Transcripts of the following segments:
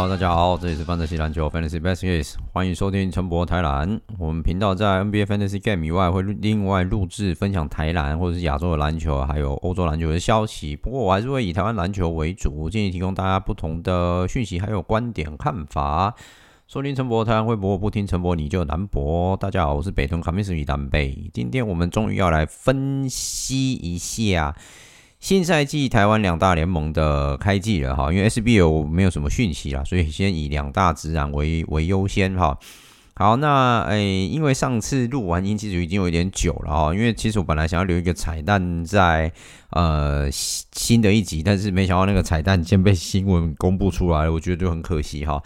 好，大家好，这里是范特西篮球 Fantasy Baskets，欢迎收听陈博台篮。我们频道在 NBA Fantasy Game 以外，会另外录制分享台篮或者是亚洲的篮球，还有欧洲篮球的消息。不过我还是会以台湾篮球为主，建议提供大家不同的讯息，还有观点看法。收听陈博台篮会博，不听陈博你就难博。大家好，我是北屯卡米斯米丹贝。今天我们终于要来分析一下。新赛季台湾两大联盟的开季了哈，因为 SBL 没有什么讯息啦，所以先以两大职篮为为优先哈。好，那诶、因为上次录完音其实已经有一点久了哈，因为其实我本来想要留一个彩蛋在呃新的一集，但是没想到那个彩蛋先被新闻公布出来了，我觉得就很可惜哈。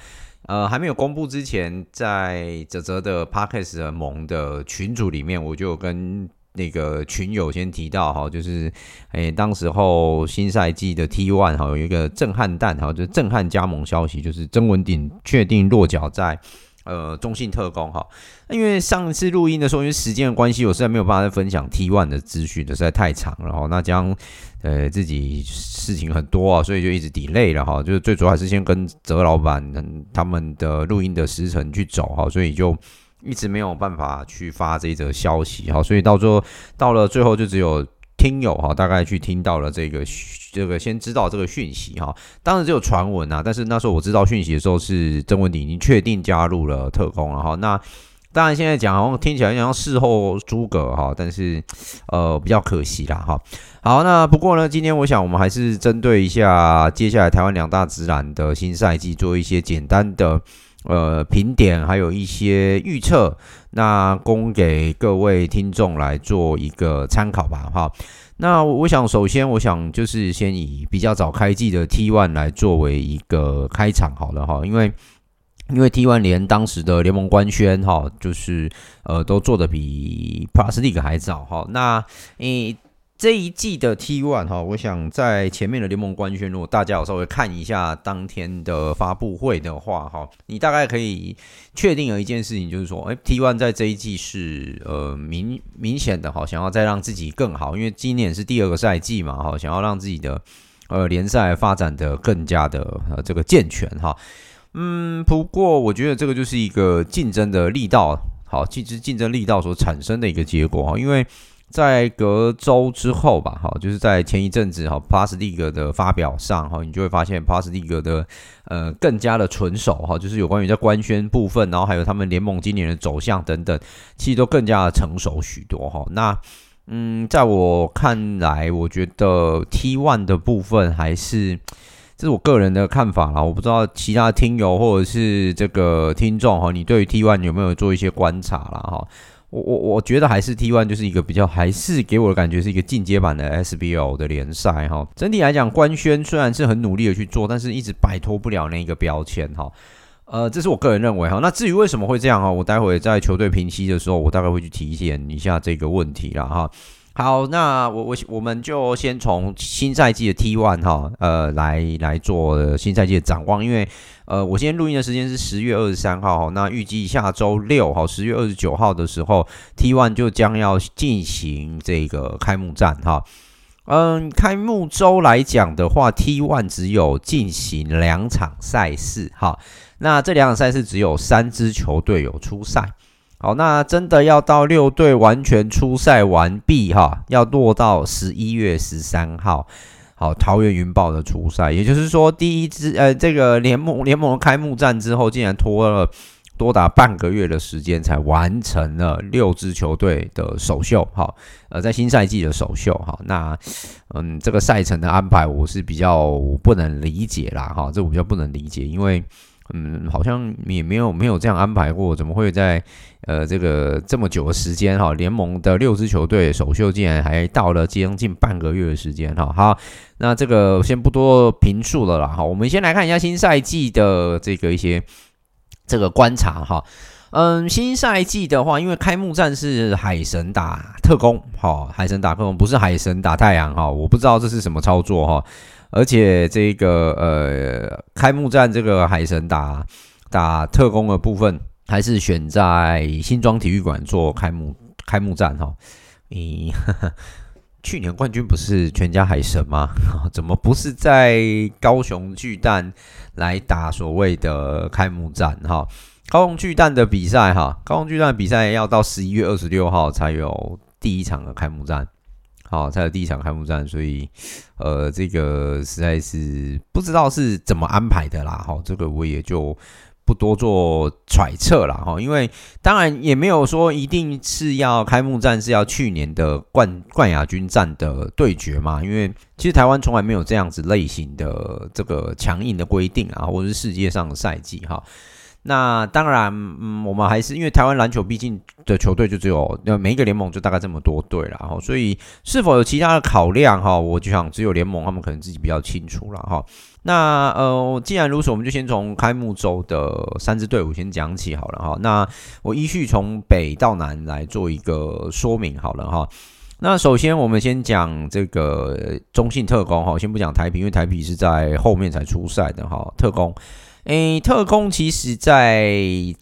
呃，还没有公布之前，在泽泽的 Podcast 盟的群组里面，我就跟。那个群友先提到哈，就是诶，当时候新赛季的 T One 哈有一个震撼弹哈，就是震撼加盟消息，就是曾文鼎确定落脚在呃中信特工哈。因为上次录音的时候，因为时间的关系，我实在没有办法再分享 T One 的资讯，实在太长了哈。那将呃自己事情很多啊，所以就一直 delay 了哈。就是最主要还是先跟泽老板他们的录音的时程去走哈，所以就。一直没有办法去发这一则消息哈，所以到最后到了最后就只有听友哈，大概去听到了这个这个先知道这个讯息哈，当然只有传闻啊，但是那时候我知道讯息的时候是曾文鼎已经确定加入了特工了哈，那当然现在讲好像听起来像事后诸葛哈，但是呃比较可惜啦哈。好，那不过呢，今天我想我们还是针对一下接下来台湾两大直男的新赛季做一些简单的。呃，评点还有一些预测，那供给各位听众来做一个参考吧，哈。那我想，首先我想就是先以比较早开季的 T One 来作为一个开场，好了哈，因为因为 T1 连当时的联盟官宣哈，就是呃都做的比 Plus League 还早哈。那诶。这一季的 T One 哈，我想在前面的联盟官宣，如果大家有稍微看一下当天的发布会的话哈，你大概可以确定有一件事情，就是说，哎，T One 在这一季是呃明明显的哈，想要再让自己更好，因为今年是第二个赛季嘛哈，想要让自己的呃联赛发展的更加的呃这个健全哈。嗯，不过我觉得这个就是一个竞争的力道，好，其实竞争力道所产生的一个结果哈，因为。在隔周之后吧，哈，就是在前一阵子哈，Plus League 的发表上哈，你就会发现 Plus League 的呃更加的纯熟哈，就是有关于在官宣部分，然后还有他们联盟今年的走向等等，其实都更加的成熟许多哈。那嗯，在我看来，我觉得 T One 的部分还是这是我个人的看法啦，我不知道其他听友或者是这个听众哈，你对于 T One 有没有做一些观察啦哈？我我我觉得还是 T one 就是一个比较，还是给我的感觉是一个进阶版的 SBL 的联赛哈。整体来讲，官宣虽然是很努力的去做，但是一直摆脱不了那个标签哈。呃，这是我个人认为哈。那至于为什么会这样哈，我待会在球队评析的时候，我大概会去体现一下这个问题了哈。好，那我我我们就先从新赛季的 T1 哈，呃，来来做新赛季的展望，因为呃，我今天录音的时间是十月二十三号哈，那预计下周六哈，十月二十九号的时候，T1 就将要进行这个开幕战哈。嗯，开幕周来讲的话，T1 只有进行两场赛事哈，那这两场赛事只有三支球队有出赛。好，那真的要到六队完全出赛完毕哈，要落到十一月十三号。好，桃园云豹的出赛，也就是说，第一支呃，这个联盟联盟开幕战之后，竟然拖了多达半个月的时间才完成了六支球队的首秀，哈，呃，在新赛季的首秀，哈，那，嗯，这个赛程的安排我是比较不能理解啦，哈，这我比较不能理解，因为，嗯，好像也没有没有这样安排过，怎么会在呃这个这么久的时间，哈，联盟的六支球队首秀竟然还到了将近半个月的时间，哈，好，那这个先不多评述了啦，哈，我们先来看一下新赛季的这个一些。这个观察哈，嗯，新赛季的话，因为开幕战是海神打特工，哈，海神打特工不是海神打太阳哈，我不知道这是什么操作哈，而且这个呃，开幕战这个海神打打特工的部分，还是选在新庄体育馆做开幕开幕战哈，你呵呵 去年冠军不是全家海神吗？怎么不是在高雄巨蛋？来打所谓的开幕战哈，高雄巨蛋的比赛哈，高雄巨蛋比赛要到十一月二十六号才有第一场的开幕战，好，才有第一场开幕战，所以呃，这个实在是不知道是怎么安排的啦，哈，这个我也就。不多做揣测了哈，因为当然也没有说一定是要开幕战是要去年的冠冠亚军战的对决嘛，因为其实台湾从来没有这样子类型的这个强硬的规定啊，或者是世界上的赛季哈。那当然，嗯，我们还是因为台湾篮球毕竟的球队就只有那，每一个联盟就大概这么多队了哈，所以是否有其他的考量哈，我就想只有联盟他们可能自己比较清楚了哈。那呃，既然如此，我们就先从开幕周的三支队伍先讲起好了哈。那我依序从北到南来做一个说明好了哈。那首先我们先讲这个中信特攻哈，先不讲台啤，因为台啤是在后面才出赛的哈，特攻。诶，特工其实在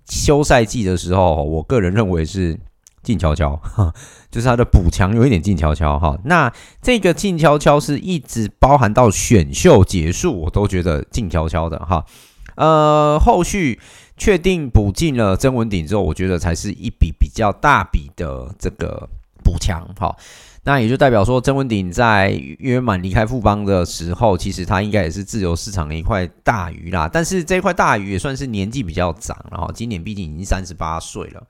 休赛季的时候，我个人认为是静悄悄，就是他的补强有一点静悄悄哈。那这个静悄悄是一直包含到选秀结束，我都觉得静悄悄的哈。呃，后续确定补进了曾文鼎之后，我觉得才是一笔比较大笔的这个补强哈。那也就代表说，曾文鼎在约满离开富邦的时候，其实他应该也是自由市场的一块大鱼啦。但是这一块大鱼也算是年纪比较长，然后今年毕竟已经三十八岁了，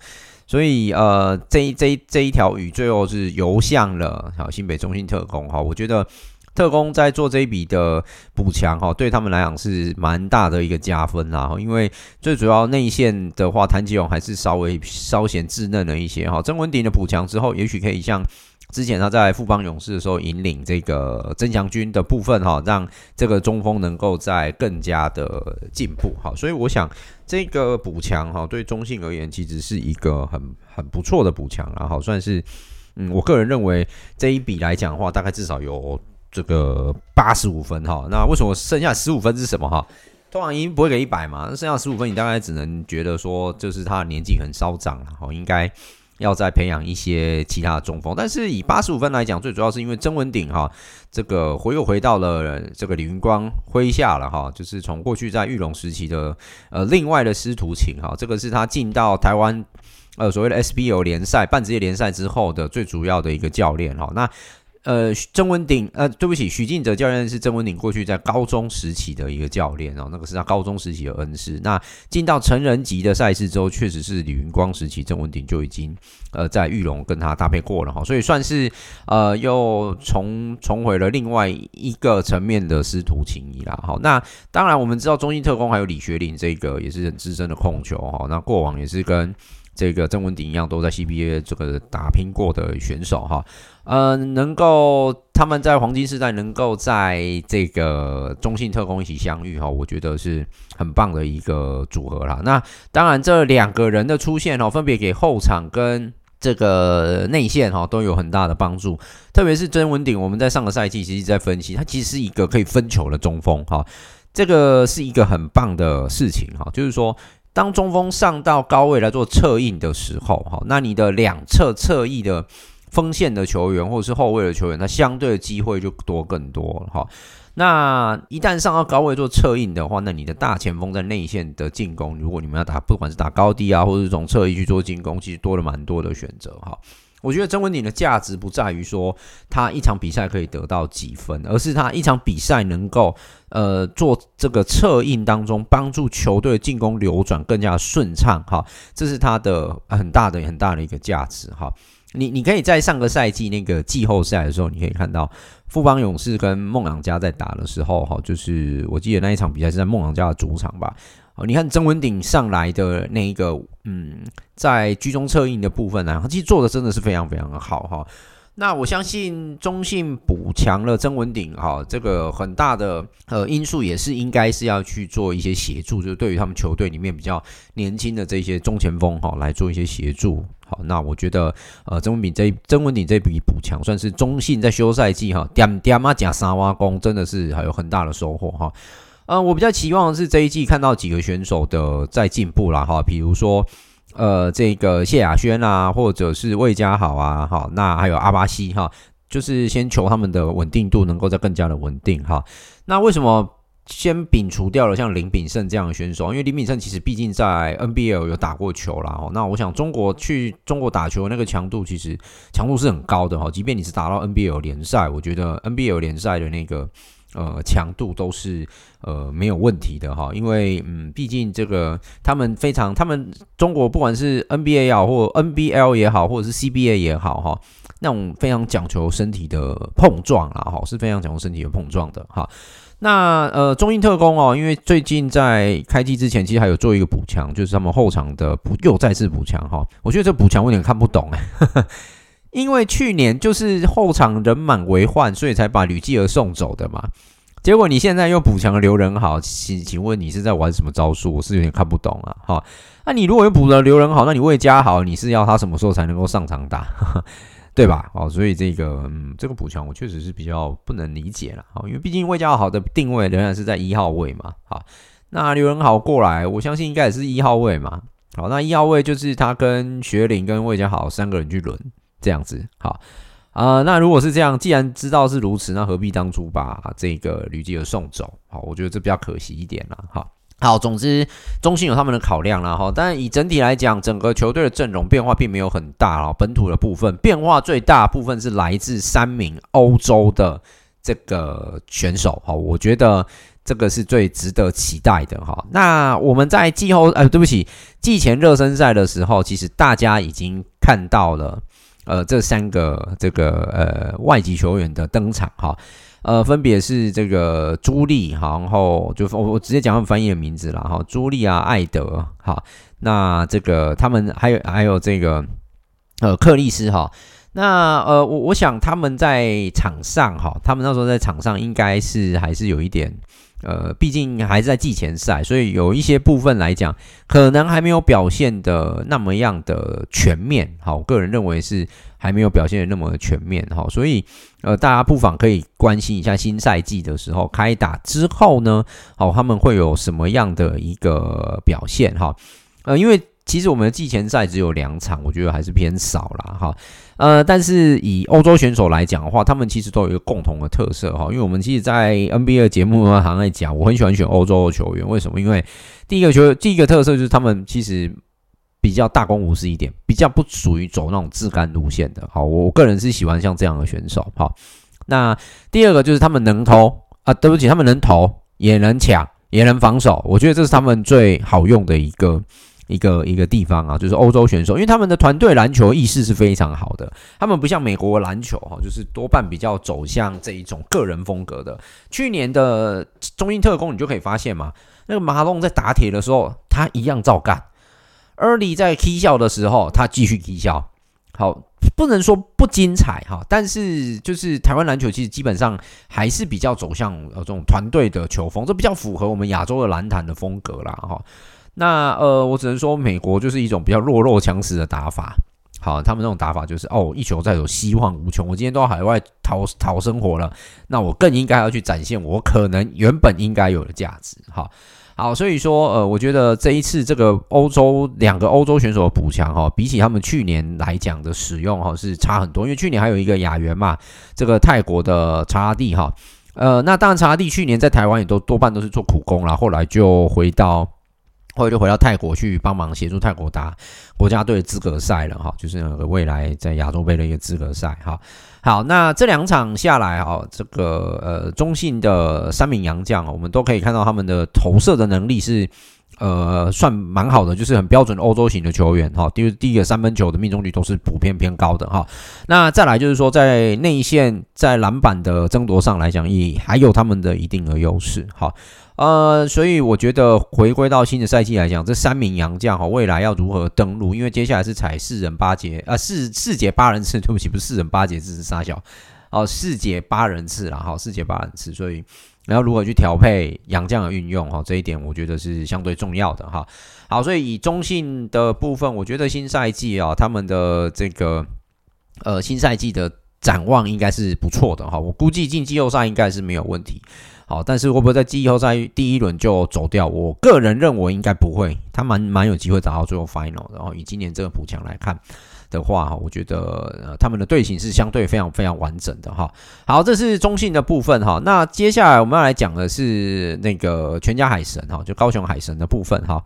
所以呃，这一这一这一条鱼最后是游向了好新北中信特攻哈。我觉得特攻在做这一笔的补强哈，对他们来讲是蛮大的一个加分啦。因为最主要内线的话，谭吉勇还是稍微稍显稚嫩了一些哈。曾文鼎的补强之后，也许可以像。之前他在富邦勇士的时候引领这个增强军的部分哈，让这个中锋能够在更加的进步哈，所以我想这个补强哈对中信而言其实是一个很很不错的补强，然后算是嗯，我个人认为这一笔来讲的话，大概至少有这个八十五分哈。那为什么剩下十五分是什么哈？通常已经不会给一百嘛，那剩下十五分你大概只能觉得说就是他的年纪很稍长了，应该。要再培养一些其他的中锋，但是以八十五分来讲，最主要是因为曾文鼎哈，这个回又回到了这个李云光麾下了哈，就是从过去在玉龙时期的呃另外的师徒情哈，这个是他进到台湾呃所谓的 SBO 联赛半职业联赛之后的最主要的一个教练哈，那。呃，曾文鼎，呃，对不起，许敬哲教练是曾文鼎过去在高中时期的一个教练哦，那个是他高中时期的恩师。那进到成人级的赛事之后，确实是李云光时期，曾文鼎就已经呃在玉龙跟他搭配过了哈，所以算是呃又重重回了另外一个层面的师徒情谊啦。好，那当然我们知道中心特工还有李学林这个也是很资深的控球哈，那过往也是跟。这个曾文鼎一样，都在 CBA 这个打拼过的选手哈，呃，能够他们在黄金时代能够在这个中信特工一起相遇哈，我觉得是很棒的一个组合啦。那当然，这两个人的出现哈，分别给后场跟这个内线哈都有很大的帮助。特别是曾文鼎，我们在上个赛季其实在分析，他其实是一个可以分球的中锋哈，这个是一个很棒的事情哈，就是说。当中锋上到高位来做侧应的时候，哈，那你的两侧侧翼的锋线的球员或者是后卫的球员，那相对的机会就多更多了，哈。那一旦上到高位做策应的话，那你的大前锋在内线的进攻，如果你们要打，不管是打高低啊，或者是从侧翼去做进攻，其实多了蛮多的选择，哈。我觉得曾文鼎的价值不在于说他一场比赛可以得到几分，而是他一场比赛能够呃做这个策应当中帮助球队进攻流转更加顺畅哈，这是他的很大的很大的一个价值哈。你你可以在上个赛季那个季后赛的时候，你可以看到富邦勇士跟梦想家在打的时候哈，就是我记得那一场比赛是在梦想家的主场吧。哦，你看曾文鼎上来的那一个，嗯，在居中策应的部分呢，他其实做的真的是非常非常的好哈。那我相信中信补强了曾文鼎哈，这个很大的呃因素也是应该是要去做一些协助，就是对于他们球队里面比较年轻的这些中前锋哈来做一些协助。好，那我觉得呃曾文鼎这曾文鼎这笔补强算是中信在休赛季哈点点啊加三挖工，真的是还有很大的收获哈。嗯、呃，我比较期望的是这一季看到几个选手的在进步啦哈，比如说呃这个谢亚轩啊，或者是魏家豪啊，哈，那还有阿巴西哈，就是先求他们的稳定度能够再更加的稳定哈。那为什么先摒除掉了像林炳胜这样的选手？因为林炳胜其实毕竟在 NBL 有打过球啦。哈。那我想中国去中国打球那个强度其实强度是很高的哈，即便你是打到 NBL 联赛，我觉得 NBL 联赛的那个。呃，强度都是呃没有问题的哈，因为嗯，毕竟这个他们非常，他们中国不管是 NBA 也好，或 NBL 也好，或者是 CBA 也好哈，那种非常讲求身体的碰撞啊哈，是非常讲求身体的碰撞的哈。那呃，中信特工哦，因为最近在开机之前，其实还有做一个补强，就是他们后场的补又再次补强哈。我觉得这补强我有点看不懂哎。因为去年就是后场人满为患，所以才把吕继儿送走的嘛。结果你现在又补强了刘仁豪，请请问你是在玩什么招数？我是有点看不懂啊。哈，那你如果又补了刘仁豪，那你魏家豪，你是要他什么时候才能够上场打？对吧？哦，所以这个嗯，这个补强我确实是比较不能理解了。因为毕竟魏家豪的定位仍然是在一号位嘛。好，那刘仁豪过来，我相信应该也是一号位嘛。好，那一号位就是他跟学林跟魏家豪三个人去轮。这样子好啊、那如果是这样，既然知道是如此，那何必当初把这个吕继尔送走？好，我觉得这比较可惜一点了。好，好，总之中心有他们的考量了哈。但以整体来讲，整个球队的阵容变化并没有很大啊。本土的部分变化最大部分是来自三名欧洲的这个选手。哈，我觉得这个是最值得期待的哈。那我们在季后呃，对不起，季前热身赛的时候，其实大家已经看到了。呃，这三个这个呃外籍球员的登场哈，呃，分别是这个朱莉，然后就我我直接讲他们翻译的名字了哈，朱莉啊，艾德哈，那这个他们还有还有这个呃克里斯哈，那呃我我想他们在场上哈，他们那时候在场上应该是还是有一点。呃，毕竟还是在季前赛，所以有一些部分来讲，可能还没有表现的那么样的全面。好，我个人认为是还没有表现的那么全面。好，所以呃，大家不妨可以关心一下新赛季的时候开打之后呢，好，他们会有什么样的一个表现？哈，呃，因为。其实我们的季前赛只有两场，我觉得还是偏少啦。哈。呃，但是以欧洲选手来讲的话，他们其实都有一个共同的特色哈。因为我们其实，在 NBA 的节目呢，常在讲，我很喜欢选欧洲的球员。为什么？因为第一个球，第一个特色就是他们其实比较大公无私一点，比较不属于走那种自干路线的。好，我个人是喜欢像这样的选手。好，那第二个就是他们能投啊，对不起，他们能投，也能抢，也能防守。我觉得这是他们最好用的一个。一个一个地方啊，就是欧洲选手，因为他们的团队篮球意识是非常好的，他们不像美国篮球哈，就是多半比较走向这一种个人风格的。去年的中英特工，你就可以发现嘛，那个马龙在打铁的时候，他一样照干；Early 在踢笑的时候，他继续踢笑。好，不能说不精彩哈，但是就是台湾篮球其实基本上还是比较走向呃这种团队的球风，这比较符合我们亚洲的篮坛的风格啦哈。那呃，我只能说，美国就是一种比较弱肉强食的打法。好，他们那种打法就是哦，一球在手，希望无穷。我今天都海外讨讨生活了，那我更应该要去展现我可能原本应该有的价值。好，好，所以说呃，我觉得这一次这个欧洲两个欧洲选手的补强哈，比起他们去年来讲的使用哈是差很多，因为去年还有一个亚员嘛，这个泰国的查拉蒂哈，呃，那当然查拉蒂去年在台湾也都多半都是做苦工啦，后来就回到。后来就回到泰国去帮忙协助泰国打国家队资格赛了哈，就是那个未来在亚洲杯的一个资格赛哈。好，那这两场下来哈，这个呃中信的三名洋将，我们都可以看到他们的投射的能力是呃算蛮好的，就是很标准的欧洲型的球员哈。第第一个三分球的命中率都是普遍偏高的哈。那再来就是说在内线在篮板的争夺上来讲，也还有他们的一定的优势哈。呃，所以我觉得回归到新的赛季来讲，这三名洋将哈，未来要如何登陆？因为接下来是踩四人八节，呃，四四节八人次，对不起，不是四人八节这，是杀小哦，四节八人次啦，好，四节八人次，所以然后如何去调配洋将的运用哈，这一点我觉得是相对重要的哈。好，所以以中信的部分，我觉得新赛季啊，他们的这个呃新赛季的展望应该是不错的哈，我估计进季后赛应该是没有问题。好，但是会不会在季后赛第一轮就走掉？我个人认为应该不会，他蛮蛮有机会打到最后 final。然后以今年这个补强来看的话，哈，我觉得呃他们的队形是相对非常非常完整的哈。好，这是中信的部分哈。那接下来我们要来讲的是那个全家海神哈，就高雄海神的部分哈。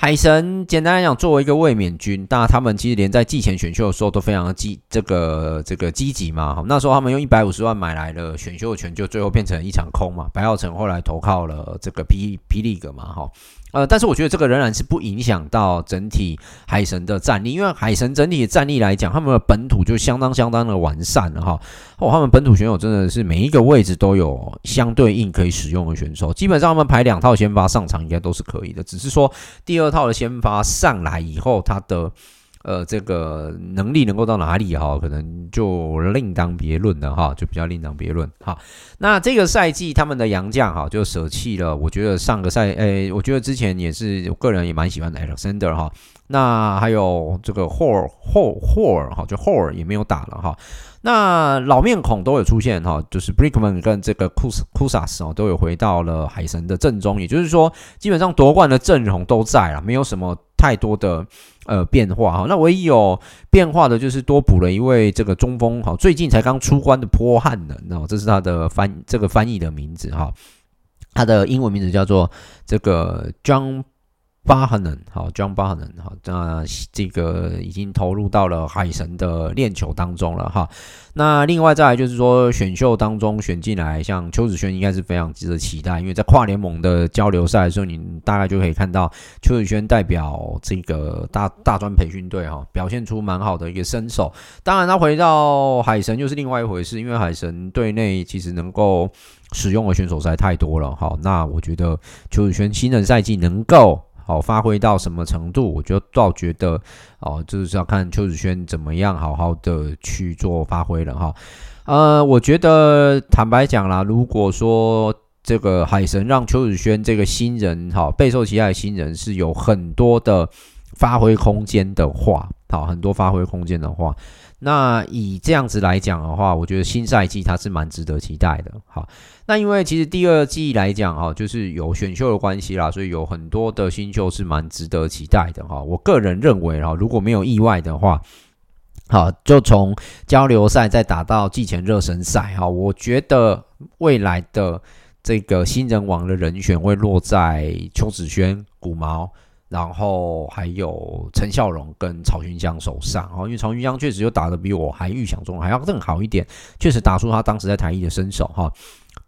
海神简单来讲，作为一个卫冕军，那他们其实连在季前选秀的时候都非常的积这个这个积极嘛。那时候他们用一百五十万买来了选秀权，就最后变成一场空嘛。白耀成后来投靠了这个霹霹雳格嘛，哈。呃，但是我觉得这个仍然是不影响到整体海神的战力，因为海神整体的战力来讲，他们的本土就相当相当的完善了哈。哦，他们本土选手真的是每一个位置都有相对应可以使用的选手，基本上他们排两套先发上场应该都是可以的，只是说第二套的先发上来以后，他的。呃，这个能力能够到哪里哈，可能就另当别论了哈，就比较另当别论。哈，那这个赛季他们的洋将哈，就舍弃了。我觉得上个赛，诶，我觉得之前也是，我个人也蛮喜欢的 Alexander 哈。那还有这个 Hall Hall Hall 哈，就 Hall 也没有打了哈。那老面孔都有出现哈，就是 Brickman 跟这个 Kus Kusas 哦，都有回到了海神的阵中，也就是说，基本上夺冠的阵容都在了，没有什么太多的呃变化哈。那唯一有变化的就是多补了一位这个中锋哈，最近才刚出关的波汉的哦，这是他的翻这个翻译的名字哈，他的英文名字叫做这个 John。巴哈能，好，John 巴哈能，好，那这个已经投入到了海神的练球当中了哈。那另外再来就是说，选秀当中选进来，像邱子轩应该是非常值得期待，因为在跨联盟的交流赛的时候，你大概就可以看到邱子轩代表这个大大专培训队哈，表现出蛮好的一个身手。当然，他回到海神又是另外一回事，因为海神队内其实能够使用的选手实在太多了哈。那我觉得邱子轩新的赛季能够。好，发挥到什么程度，我就倒觉得，哦，就是要看邱子轩怎么样好好的去做发挥了哈。呃，我觉得坦白讲啦，如果说这个海神让邱子轩这个新人哈备受期待的新人是有很多的发挥空间的话，好，很多发挥空间的话。那以这样子来讲的话，我觉得新赛季它是蛮值得期待的。好，那因为其实第二季来讲哈，就是有选秀的关系啦，所以有很多的新秀是蛮值得期待的哈。我个人认为哈，如果没有意外的话，好，就从交流赛再打到季前热身赛哈，我觉得未来的这个新人王的人选会落在邱子轩、古毛。然后还有陈孝荣跟曹云江手上哦，因为曹云江确实又打的比我还预想中还要更好一点，确实打出他当时在台艺的身手哈。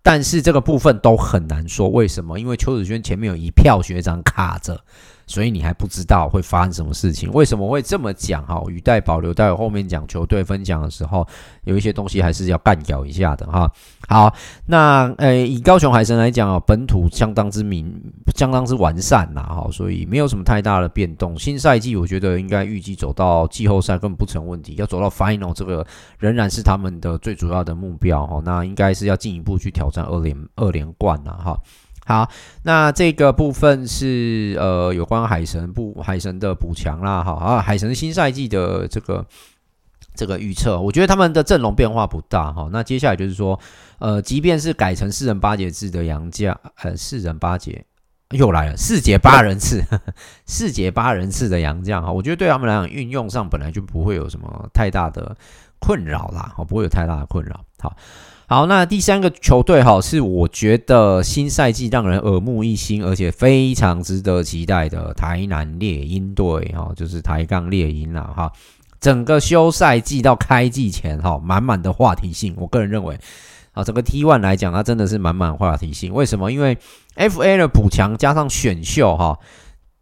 但是这个部分都很难说，为什么？因为邱子轩前面有一票学长卡着。所以你还不知道会发生什么事情？为什么会这么讲？哈，语带保留，待会后面讲球队分享的时候，有一些东西还是要干掉一下的哈。好，那呃，以高雄海神来讲啊，本土相当之明，相当之完善啦，哈，所以没有什么太大的变动。新赛季我觉得应该预计走到季后赛根本不成问题，要走到 final 这个仍然是他们的最主要的目标哈。那应该是要进一步去挑战二连二连冠了哈。好，那这个部分是呃有关海神部海神的补强啦，哈啊，海神新赛季的这个这个预测，我觉得他们的阵容变化不大哈。那接下来就是说，呃，即便是改成四人八节制的杨将，呃，四人八节又来了，四节八人次，四节八人次的洋将哈，我觉得对他们来讲运用上本来就不会有什么太大的困扰啦，哈，不会有太大的困扰，好。好，那第三个球队哈，是我觉得新赛季让人耳目一新，而且非常值得期待的台南猎鹰队哈，就是台钢猎鹰啦哈。整个休赛季到开季前哈，满满的话题性，我个人认为啊，整个 T1 来讲，它真的是满满话题性。为什么？因为 FA 的补强加上选秀哈。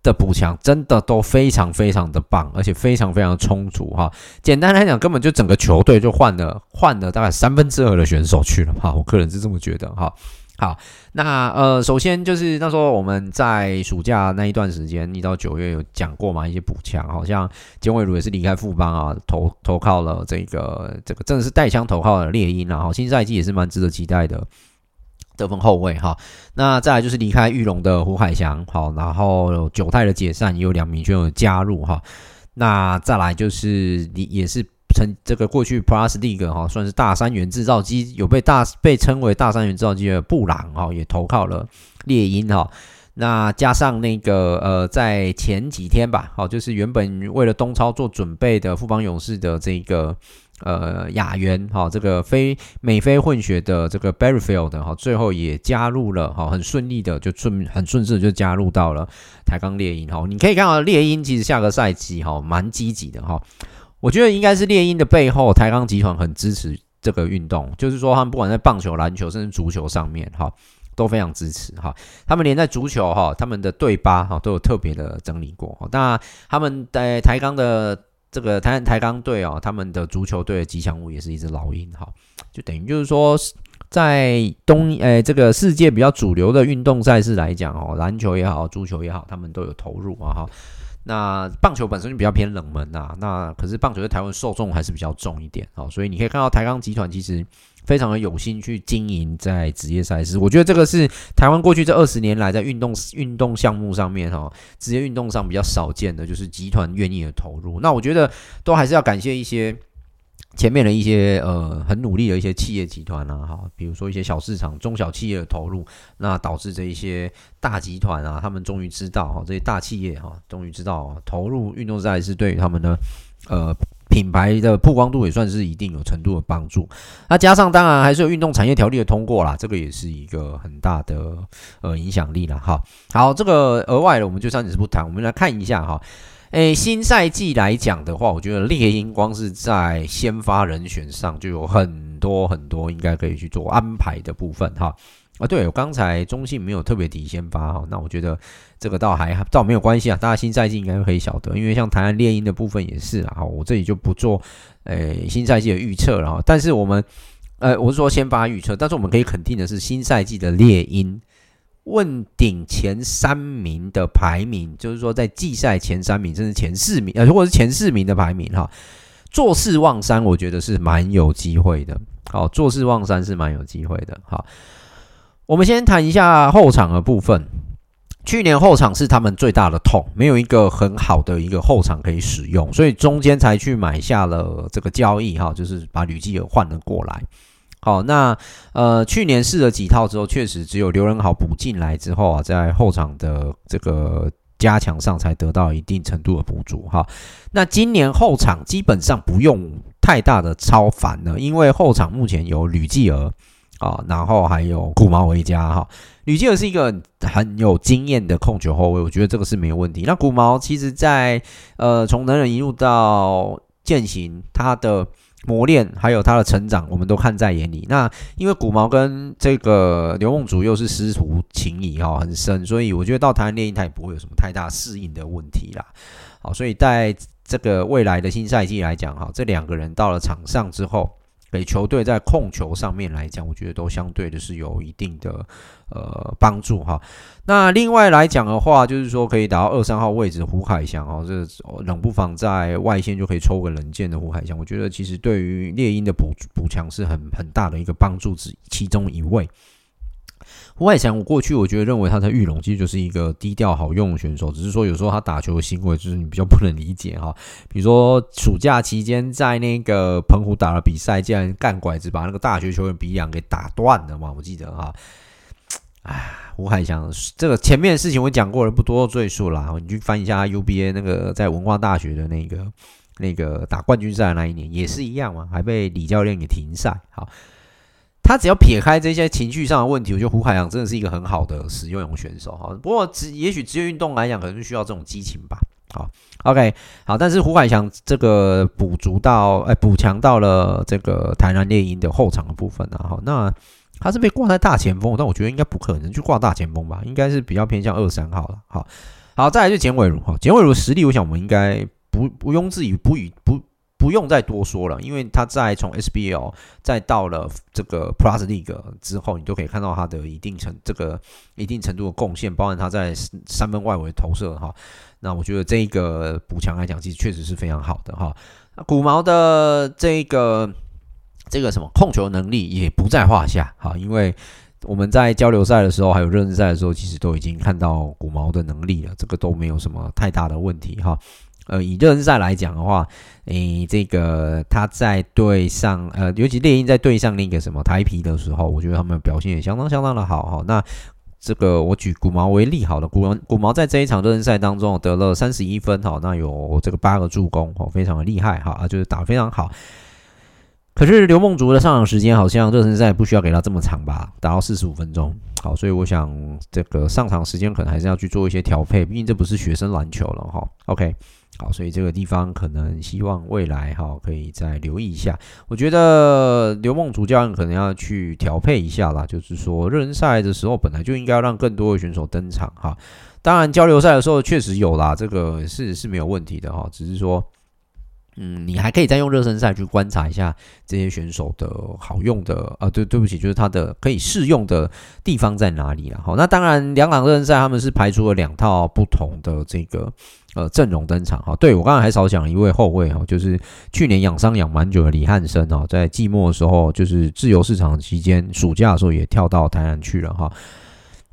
的补强真的都非常非常的棒，而且非常非常充足哈。简单来讲，根本就整个球队就换了换了大概三分之二的选手去了哈。我个人是这么觉得哈。好，那呃，首先就是那时候我们在暑假那一段时间，一到九月有讲过嘛，一些补强，好像简伟儒也是离开富邦啊，投投靠了这个这个真的是带枪投靠了猎鹰啊。哈，新赛季也是蛮值得期待的。得分后卫哈，那再来就是离开玉龙的胡海翔，好，然后九泰的解散也有两名选手加入哈，那再来就是你也是成这个过去 Plus League 哈，算是大三元制造机，有被大被称为大三元制造机的布朗哈，也投靠了猎鹰哈，那加上那个呃，在前几天吧，好，就是原本为了东超做准备的富邦勇士的这个。呃，亚员哈，这个非美非混血的这个 Berryfield 哈，最后也加入了哈，很顺利的就顺很顺势的就加入到了台钢猎鹰哈。你可以看到猎鹰其实下个赛季哈蛮积极的哈，我觉得应该是猎鹰的背后台钢集团很支持这个运动，就是说他们不管在棒球、篮球甚至足球上面哈都非常支持哈。他们连在足球哈他们的队巴哈都有特别的整理过，那他们在台钢的。这个台台钢队哦，他们的足球队的吉祥物也是一只老鹰哈，就等于就是说，在东诶这个世界比较主流的运动赛事来讲哦，篮球也好，足球也好，他们都有投入啊哈。那棒球本身就比较偏冷门呐，那可是棒球在台湾受众还是比较重一点哦，所以你可以看到台钢集团其实。非常的有心去经营在职业赛事，我觉得这个是台湾过去这二十年来在运动运动项目上面哈，职业运动上比较少见的，就是集团愿意的投入。那我觉得都还是要感谢一些前面的一些呃很努力的一些企业集团啊，哈，比如说一些小市场、中小企业的投入，那导致这一些大集团啊，他们终于知道哈，这些大企业哈，终于知道投入运动赛事对于他们的呃。品牌的曝光度也算是一定有程度的帮助，那加上当然还是有运动产业条例的通过啦，这个也是一个很大的呃影响力啦。哈。好，这个额外的我们就暂时不谈，我们来看一下哈。诶，新赛季来讲的话，我觉得猎鹰光是在先发人选上就有很多很多应该可以去做安排的部分哈。啊，对，我刚才中信没有特别提先发哈，那我觉得这个倒还倒没有关系啊，大家新赛季应该可以晓得，因为像台湾猎鹰的部分也是啊，我这里就不做诶新赛季的预测了哈。但是我们呃，我是说先发预测，但是我们可以肯定的是，新赛季的猎鹰问鼎前三名的排名，就是说在季赛前三名甚至前四名，呃，如果是前四名的排名哈，坐四望三，我觉得是蛮有机会的。好，坐四望三是蛮有机会的。好。我们先谈一下后场的部分。去年后场是他们最大的痛，没有一个很好的一个后场可以使用，所以中间才去买下了这个交易哈，就是把吕继尔换了过来。好，那呃去年试了几套之后，确实只有刘仁豪补进来之后啊，在后场的这个加强上才得到一定程度的补足哈。那今年后场基本上不用太大的超凡了，因为后场目前有吕继尔。啊，然后还有古毛维佳哈，吕继儿是一个很有经验的控球后卫，我觉得这个是没有问题。那古毛其实在呃从能人一路到践行，他的磨练还有他的成长，我们都看在眼里。那因为古毛跟这个刘梦竹又是师徒情谊哈很深，所以我觉得到台湾猎鹰他也不会有什么太大适应的问题啦。好，所以在这个未来的新赛季来讲哈，这两个人到了场上之后。给球队在控球上面来讲，我觉得都相对的是有一定的呃帮助哈。那另外来讲的话，就是说可以打到二三号位置胡海翔哦，这冷不防在外线就可以抽个冷箭的胡海翔，我觉得其实对于猎鹰的补补强是很很大的一个帮助之其中一位。胡海翔，我过去我觉得认为他在玉龙其实就是一个低调好用的选手，只是说有时候他打球的行为就是你比较不能理解哈。比如说暑假期间在那个澎湖打了比赛，竟然干拐子把那个大学球员鼻梁给打断了嘛，我记得哈。哎，胡海翔这个前面的事情我讲过了，不多赘述啦。你去翻一下 UBA 那个在文化大学的那个那个打冠军赛的那一年也是一样嘛，还被李教练给停赛。好。他只要撇开这些情绪上的问题，我觉得胡海洋真的是一个很好的实用型选手哈。不过职也许职业运动来讲，可能是需要这种激情吧。好，OK，好，但是胡海翔这个补足到，哎，补强到了这个台南猎鹰的后场的部分啊。好，那他是被挂在大前锋，但我觉得应该不可能去挂大前锋吧，应该是比较偏向二三号了。好，好，再来就简伟儒哈，简伟儒实力，我想我们应该不不庸置疑，不予不。不用再多说了，因为他在从 SBL 再到了这个 Plus League 之后，你都可以看到他的一定程这个一定程度的贡献，包含他在三分外围投射哈。那我觉得这个补强来讲，其实确实是非常好的哈。那古毛的这个这个什么控球能力也不在话下哈，因为我们在交流赛的时候还有热身赛的时候，其实都已经看到古毛的能力了，这个都没有什么太大的问题哈。呃，以热身赛来讲的话，诶，这个他在对上呃，尤其猎鹰在对上那个什么台皮的时候，我觉得他们表现也相当相当的好哈。那这个我举古毛为例好了，古毛古毛在这一场热身赛当中得了三十一分哈，那有这个八个助攻哦，非常的厉害哈，啊，就是打得非常好。可是刘梦竹的上场时间好像热身赛不需要给他这么长吧，达到四十五分钟。好，所以我想这个上场时间可能还是要去做一些调配，毕竟这不是学生篮球了哈。OK。好，所以这个地方可能希望未来哈可以再留意一下。我觉得刘梦竹教练可能要去调配一下啦，就是说热身赛的时候本来就应该让更多的选手登场哈。当然交流赛的时候确实有啦，这个是是没有问题的哈，只是说。嗯，你还可以再用热身赛去观察一下这些选手的好用的啊，对，对不起，就是他的可以适用的地方在哪里了。好，那当然两场热身赛他们是排出了两套不同的这个呃阵容登场哈。对，我刚才还少讲一位后卫哈，就是去年养伤养蛮久的李汉生哦，在季末的时候就是自由市场期间暑假的时候也跳到台南去了哈。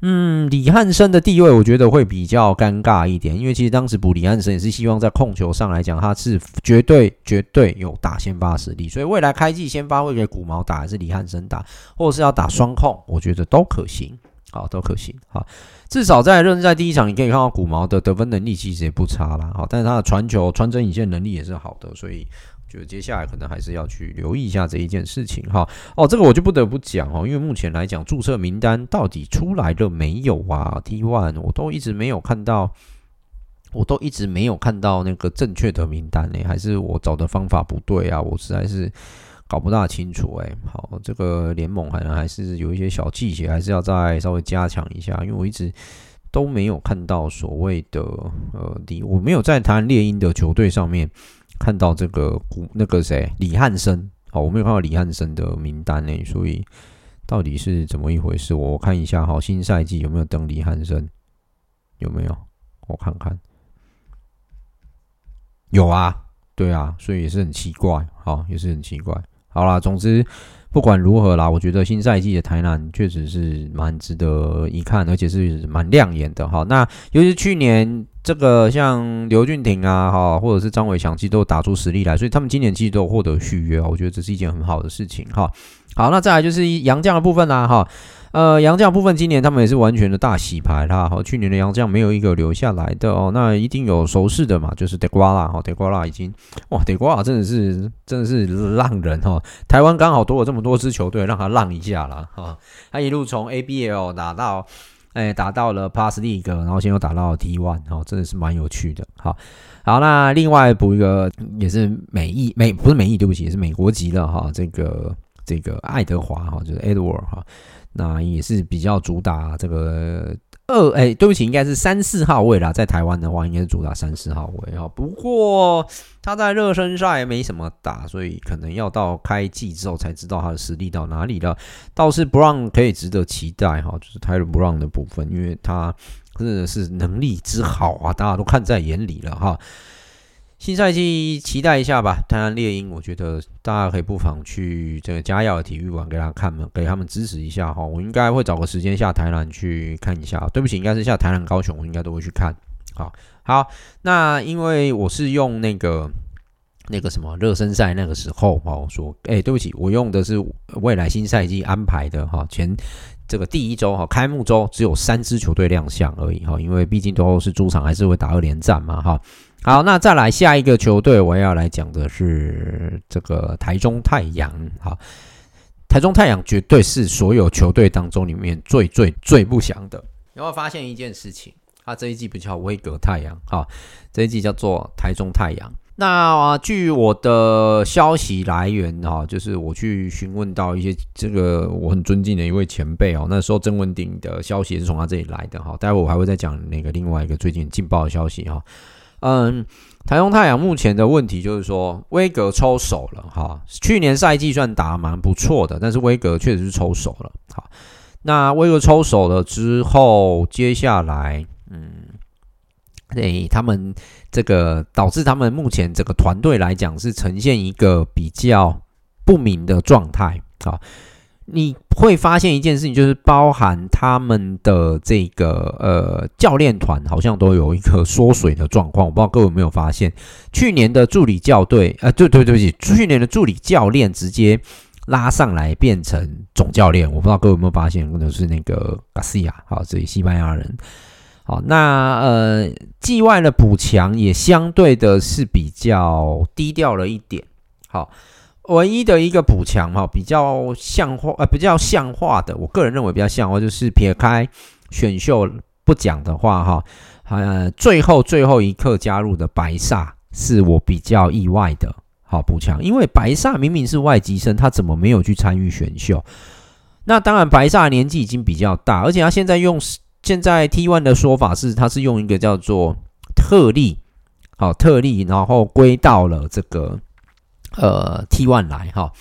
嗯，李汉生的地位我觉得会比较尴尬一点，因为其实当时补李汉生也是希望在控球上来讲，他是绝对绝对有打先发实力，所以未来开季先发会给古毛打还是李汉生打，或者是要打双控，我觉得都可行，好，都可行，好，至少在热身赛第一场，你可以看到古毛的得分能力其实也不差啦，好，但是他的传球、传真引线能力也是好的，所以。就接下来可能还是要去留意一下这一件事情哈哦，这个我就不得不讲哦，因为目前来讲注册名单到底出来了没有啊？T one 我都一直没有看到，我都一直没有看到那个正确的名单呢，还是我找的方法不对啊？我实在是搞不大清楚哎。好，这个联盟好像还是有一些小细节，还是要再稍微加强一下，因为我一直都没有看到所谓的呃，李我没有在谈猎鹰的球队上面。看到这个古那个谁李汉生，哦，我没有看到李汉生的名单呢，所以到底是怎么一回事？我看一下哈，新赛季有没有登李汉生？有没有？我看看，有啊，对啊，所以也是很奇怪，好，也是很奇怪。好啦，总之不管如何啦，我觉得新赛季的台南确实是蛮值得一看，而且是蛮亮眼的哈。那尤其是去年。这个像刘俊廷啊，哈，或者是张伟强，其实都打出实力来，所以他们今年其实都获得续约，我觉得这是一件很好的事情，哈。好，那再来就是杨将的部分啦，哈，呃，洋将部分今年他们也是完全的大洗牌啦，哈，去年的洋将没有一个留下来的哦，那一定有熟识的嘛，就是德瓜拉，哈，德瓜拉已经，哇，德瓜拉真的是真的是浪人哈，台湾刚好多了这么多支球队让他浪一下啦。哈，他一路从 ABL 打到。哎，打到了 Plus League，然后现在又打到了 T1，哦，真的是蛮有趣的。好，好，那另外补一个也是美裔，美不是美裔，对不起，是美国籍的哈。这个这个爱德华哈，就是 Edward 哈，那也是比较主打这个。二哎，对不起，应该是三四号位啦。在台湾的话，应该是主打三四号位哈。不过他在热身赛没什么打，所以可能要到开季之后才知道他的实力到哪里了。倒是 Brown 可以值得期待哈，就是 Tyler Brown 的部分，因为他真的是能力之好啊，大家都看在眼里了哈。新赛季期待一下吧，台湾猎鹰，我觉得大家可以不妨去这个嘉耀体育馆给他看嘛，给他们支持一下哈。我应该会找个时间下台南去看一下，对不起，应该是下台南高雄，我应该都会去看。好，好，那因为我是用那个那个什么热身赛那个时候哈，说，哎，对不起，我用的是未来新赛季安排的哈，前这个第一周哈，开幕周只有三支球队亮相而已哈，因为毕竟都是主场，还是会打二连战嘛哈。好，那再来下一个球队，我要来讲的是这个台中太阳。好，台中太阳绝对是所有球队当中里面最最最不祥的。有没有发现一件事情，他这一季不叫威格太阳，哈，这一季叫做台中太阳。那、啊、据我的消息来源，哈，就是我去询问到一些这个我很尊敬的一位前辈哦，那时候曾文鼎的消息也是从他这里来的，哈。待会我还会再讲那个另外一个最近劲爆的消息，哈。嗯，台中太阳目前的问题就是说，威格抽手了，哈。去年赛季算打蛮不错的，但是威格确实是抽手了，好。那威格抽手了之后，接下来，嗯，对他们这个导致他们目前这个团队来讲是呈现一个比较不明的状态啊。你会发现一件事情，就是包含他们的这个呃教练团好像都有一个缩水的状况。我不知道各位有没有发现，去年的助理教队，呃，对对对不起，去年的助理教练直接。拉上来变成总教练，我不知道各位有没有发现，可能是那个加西亚，好，这西班牙人，好，那呃，季外的补强也相对的是比较低调了一点，好，唯一的一个补强哈，比较像话，呃，比较像话的，我个人认为比较像话，就是撇开选秀不讲的话哈，呃，最后最后一刻加入的白萨是我比较意外的。好补强，因为白萨明明是外籍生，他怎么没有去参与选秀？那当然，白萨年纪已经比较大，而且他现在用现在 T one 的说法是，他是用一个叫做特例，好特例，然后归到了这个呃，T one 来哈。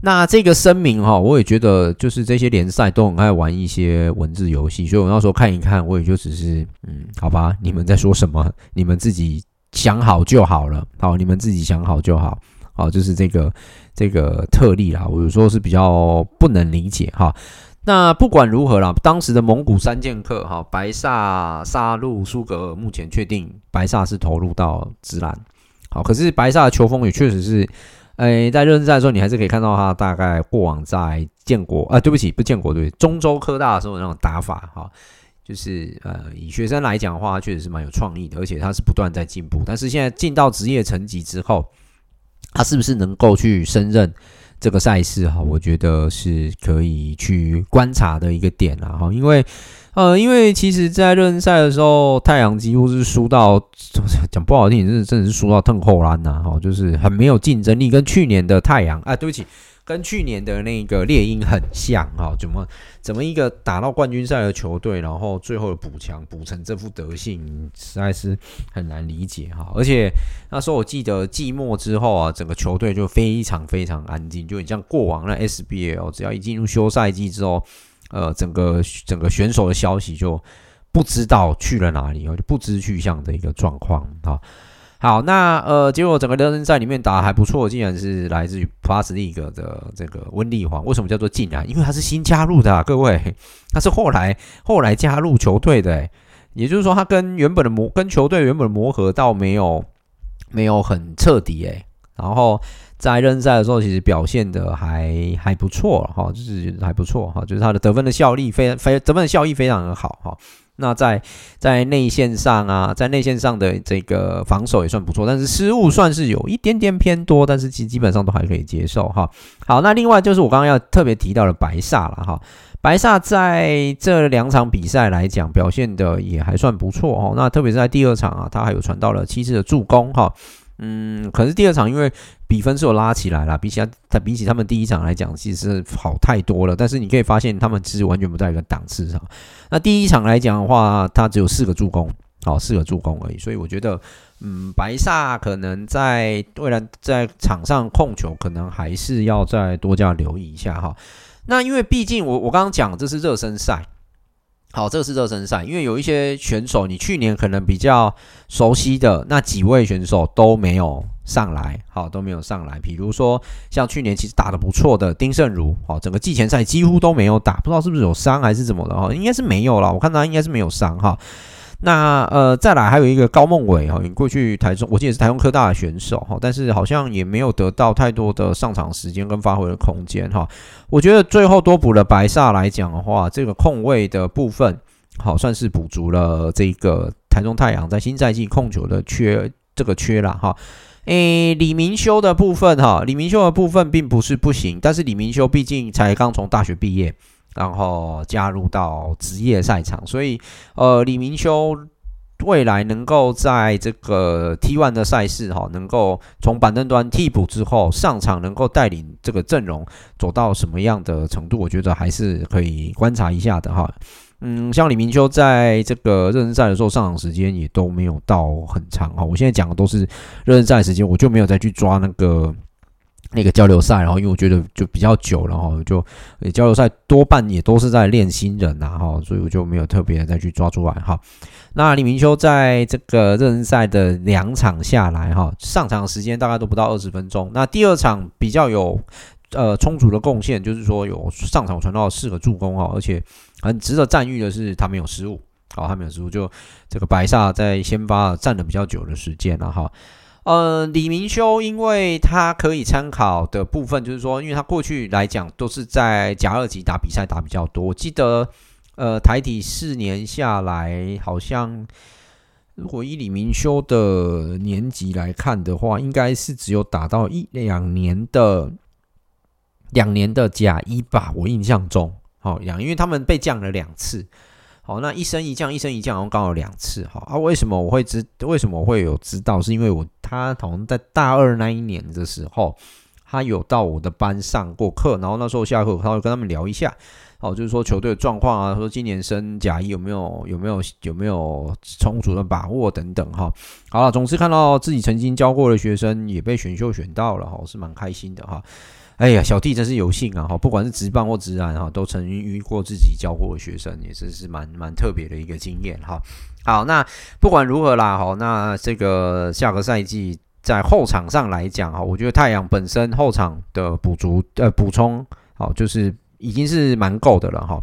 那这个声明哈，我也觉得就是这些联赛都很爱玩一些文字游戏，所以我那时候看一看，我也就只是嗯，好吧，你们在说什么？你们自己。想好就好了，好，你们自己想好就好，好，就是这个这个特例啦，我有时候是比较不能理解哈。那不管如何啦，当时的蒙古三剑客哈，白萨、沙路、苏格尔，目前确定白萨是投入到职篮，好，可是白沙的球风也确实是，诶，在热身赛的时候，你还是可以看到他大概过往在建国，啊，对不起，不建国对，中州科大的时候那种打法哈。就是呃，以学生来讲的话，确实是蛮有创意的，而且他是不断在进步。但是现在进到职业层级之后，他是不是能够去胜任这个赛事？哈，我觉得是可以去观察的一个点啦。哈，因为呃，因为其实，在热身赛的时候，太阳几乎是输到讲不好听，是真的是输到痛后栏呐。哈，就是很没有竞争力，跟去年的太阳啊，对不起。跟去年的那个猎鹰很像哈，怎么怎么一个打到冠军赛的球队，然后最后的补强补成这副德性，实在是很难理解哈。而且那时候我记得季末之后啊，整个球队就非常非常安静，就你像过往的 SBL，只要一进入休赛季之后，呃，整个整个选手的消息就不知道去了哪里，就不知去向的一个状况哈。好，那呃，结果整个热身赛里面打得还不错，竟然是来自于 Plus League 的这个温丽华。为什么叫做竟然？因为他是新加入的啊，各位，他是后来后来加入球队的，也就是说，他跟原本的磨跟球队原本的磨合倒没有没有很彻底诶。然后在热身赛的时候，其实表现的还还不错哈，就是还不错哈，就是他的得分的效力非非得分的效益非常的好哈。那在在内线上啊，在内线上的这个防守也算不错，但是失误算是有一点点偏多，但是基基本上都还可以接受哈。好，那另外就是我刚刚要特别提到的白萨了哈，白萨在这两场比赛来讲表现的也还算不错哦。那特别是在第二场啊，他还有传到了七次的助攻哈。嗯，可是第二场因为比分是有拉起来了，比起他，他比起他们第一场来讲，其实好太多了。但是你可以发现，他们其实完全不在一个档次上。那第一场来讲的话，他只有四个助攻，好，四个助攻而已。所以我觉得，嗯，白萨可能在未来在场上控球，可能还是要再多加留意一下哈。那因为毕竟我我刚刚讲这是热身赛。好，这个是热身赛，因为有一些选手，你去年可能比较熟悉的那几位选手都没有上来，好，都没有上来。比如说像去年其实打的不错的丁胜儒，好，整个季前赛几乎都没有打，不知道是不是有伤还是怎么的哈，应该是没有了，我看他应该是没有伤哈。那呃，再来还有一个高梦伟哈，你过去台中，我记得是台中科大的选手哈，但是好像也没有得到太多的上场时间跟发挥的空间哈。我觉得最后多补了白萨来讲的话，这个控卫的部分好算是补足了这个台中太阳在新赛季控球的缺这个缺了哈。诶，李明修的部分哈，李明修的部分并不是不行，但是李明修毕竟才刚从大学毕业，然后加入到职业赛场，所以呃，李明修未来能够在这个 T1 的赛事哈，能够从板凳端替补之后上场，能够带领这个阵容走到什么样的程度，我觉得还是可以观察一下的哈。嗯，像李明修在这个热身赛的时候上场时间也都没有到很长哈。我现在讲的都是热身赛时间，我就没有再去抓那个那个交流赛，然后因为我觉得就比较久了哈，就交流赛多半也都是在练新人呐哈，所以我就没有特别再去抓出来哈。那李明修在这个热身赛的两场下来哈，上场时间大概都不到二十分钟。那第二场比较有呃充足的贡献，就是说有上场传到四个助攻哈，而且。很值得赞誉的是，他没有失误，好，他没有失误，就这个白萨在先发站了比较久的时间了哈。呃，李明修，因为他可以参考的部分，就是说，因为他过去来讲都是在甲二级打比赛打比较多。我记得，呃，台体四年下来，好像如果以李明修的年级来看的话，应该是只有打到一两年的两年的甲一吧，我印象中。好，两，因为他们被降了两次，好，那一升一降，一升一降，然后刚好两次，好啊，为什么我会知？为什么我会有知道？是因为我他好像在大二那一年的时候，他有到我的班上过课，然后那时候下课，他会跟他们聊一下，好，就是说球队的状况啊，说今年升甲一有没有有没有有没有充足的把握等等，哈，好了，总之看到自己曾经教过的学生也被选秀选到了，哈，我是蛮开心的哈。哎呀，小弟真是有幸啊！哈，不管是职棒或职篮哈，都曾经遇过自己教过的学生，也真是蛮蛮特别的一个经验哈。好，那不管如何啦，哈，那这个下个赛季在后场上来讲哈，我觉得太阳本身后场的补足呃补充，好，就是已经是蛮够的了哈。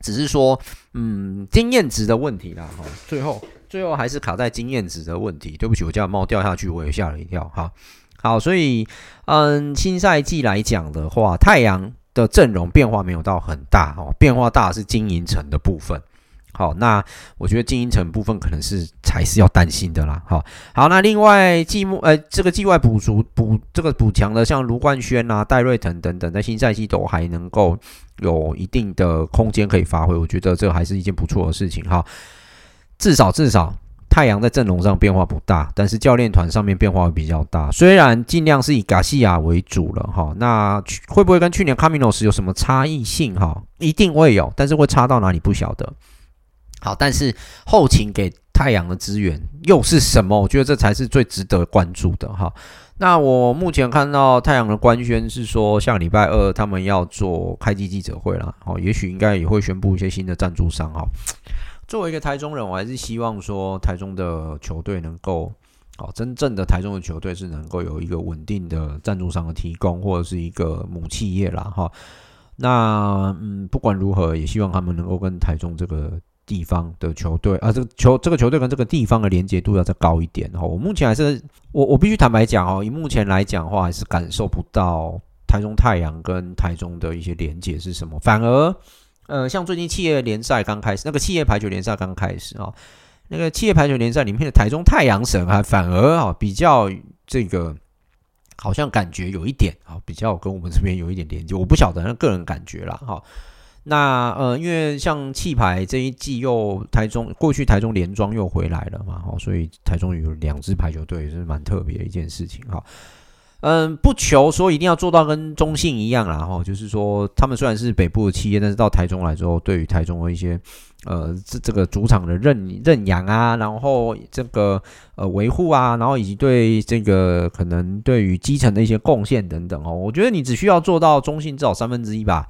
只是说，嗯，经验值的问题啦，哈，最后最后还是卡在经验值的问题。对不起，我家猫掉下去，我也吓了一跳哈。好，所以，嗯，新赛季来讲的话，太阳的阵容变化没有到很大哦，变化大是经营层的部分。好，那我觉得经营层部分可能是才是要担心的啦。好，好，那另外季末，呃，这个季外补足补这个补强的，像卢冠轩啊、戴瑞腾等等，在新赛季都还能够有一定的空间可以发挥，我觉得这还是一件不错的事情哈。至少，至少。太阳在阵容上变化不大，但是教练团上面变化会比较大。虽然尽量是以卡西亚为主了哈，那会不会跟去年卡米诺斯有什么差异性哈？一定会有，但是会差到哪里不晓得。好，但是后勤给太阳的资源又是什么？我觉得这才是最值得关注的哈。那我目前看到太阳的官宣是说，下礼拜二他们要做开机记者会了，哦，也许应该也会宣布一些新的赞助商哈。作为一个台中人，我还是希望说台中的球队能够，哦，真正的台中的球队是能够有一个稳定的赞助商的提供，或者是一个母企业啦，哈。那嗯，不管如何，也希望他们能够跟台中这个地方的球队啊，这个球这个球队跟这个地方的连接度要再高一点哈。我目前还是我我必须坦白讲哦，以目前来讲的话，还是感受不到台中太阳跟台中的一些连接是什么，反而。呃，像最近企业联赛刚开始，那个企业排球联赛刚开始啊，那个企业排球联赛里面的台中太阳神还反而啊比较这个，好像感觉有一点啊，比较跟我们这边有一点连接，我不晓得那个人感觉啦哈。那呃，因为像气排这一季又台中过去台中联庄又回来了嘛，哈，所以台中有两支排球队是蛮特别的一件事情哈。嗯，不求说一定要做到跟中信一样啦，哈，就是说他们虽然是北部的企业，但是到台中来之后，对于台中的一些呃这这个主场的认认养啊，然后这个呃维护啊，然后以及对这个可能对于基层的一些贡献等等哦，我觉得你只需要做到中信至少三分之一吧。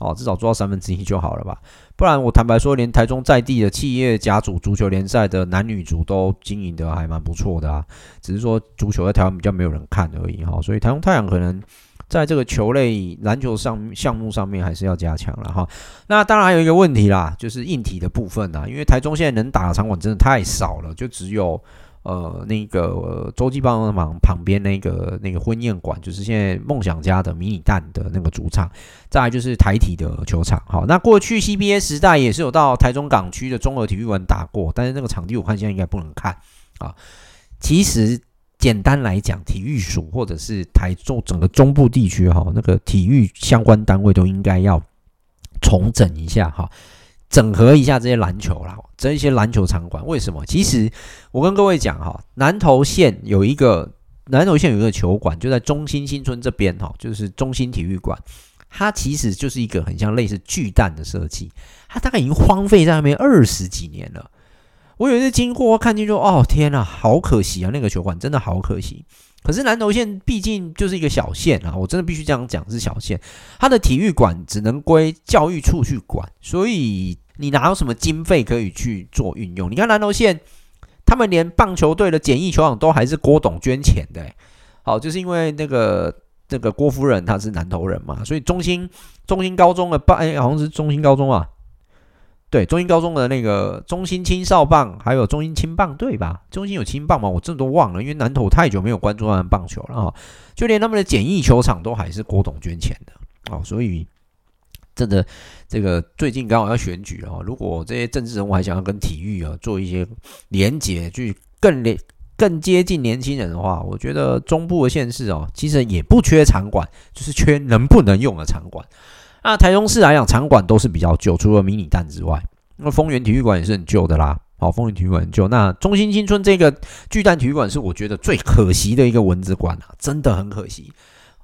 哦，至少做到三分之一就好了吧？不然我坦白说，连台中在地的企业甲组足球联赛的男女组都经营得还蛮不错的啊。只是说足球在台湾比较没有人看而已哈。所以台中太阳可能在这个球类篮球上项目上面还是要加强了哈。那当然还有一个问题啦，就是硬体的部分啦，因为台中现在能打的场馆真的太少了，就只有。呃，那个洲际棒球场旁边那个那个婚宴馆，就是现在梦想家的迷你蛋的那个主场。再来就是台体的球场。好，那过去 CBA 时代也是有到台中港区的中和体育馆打过，但是那个场地我看现在应该不能看啊。其实简单来讲，体育署或者是台中整个中部地区哈，那个体育相关单位都应该要重整一下哈，整合一下这些篮球啦，这些篮球场馆。为什么？其实我跟各位讲哈，南投县有一个南投县有一个球馆，就在中心新村这边哈，就是中心体育馆。它其实就是一个很像类似巨蛋的设计，它大概已经荒废在那边二十几年了。我有一次经过，看见说：“哦，天呐，好可惜啊！那个球馆真的好可惜。”可是南投县毕竟就是一个小县啊，我真的必须这样讲，是小县，它的体育馆只能归教育处去管，所以你哪有什么经费可以去做运用？你看南投县，他们连棒球队的简易球场都还是郭董捐钱的，好，就是因为那个那个郭夫人她是南投人嘛，所以中心中心高中的棒，哎，好像是中心高中啊。对，中心高中的那个中心青少棒，还有中心青棒队吧？中心有青棒吗？我这都忘了，因为南投太久没有关注他们棒球了啊！就连他们的简易球场都还是郭董捐钱的哦，所以真的这个最近刚好要选举哦，如果这些政治人物还想要跟体育啊做一些连结，去更连更接近年轻人的话，我觉得中部的县市哦，其实也不缺场馆，就是缺能不能用的场馆。那台中市来讲，场馆都是比较旧，除了迷你蛋之外，那丰原体育馆也是很旧的啦。好，丰原体育馆很旧。那中心新村这个巨蛋体育馆是我觉得最可惜的一个蚊子馆啊，真的很可惜。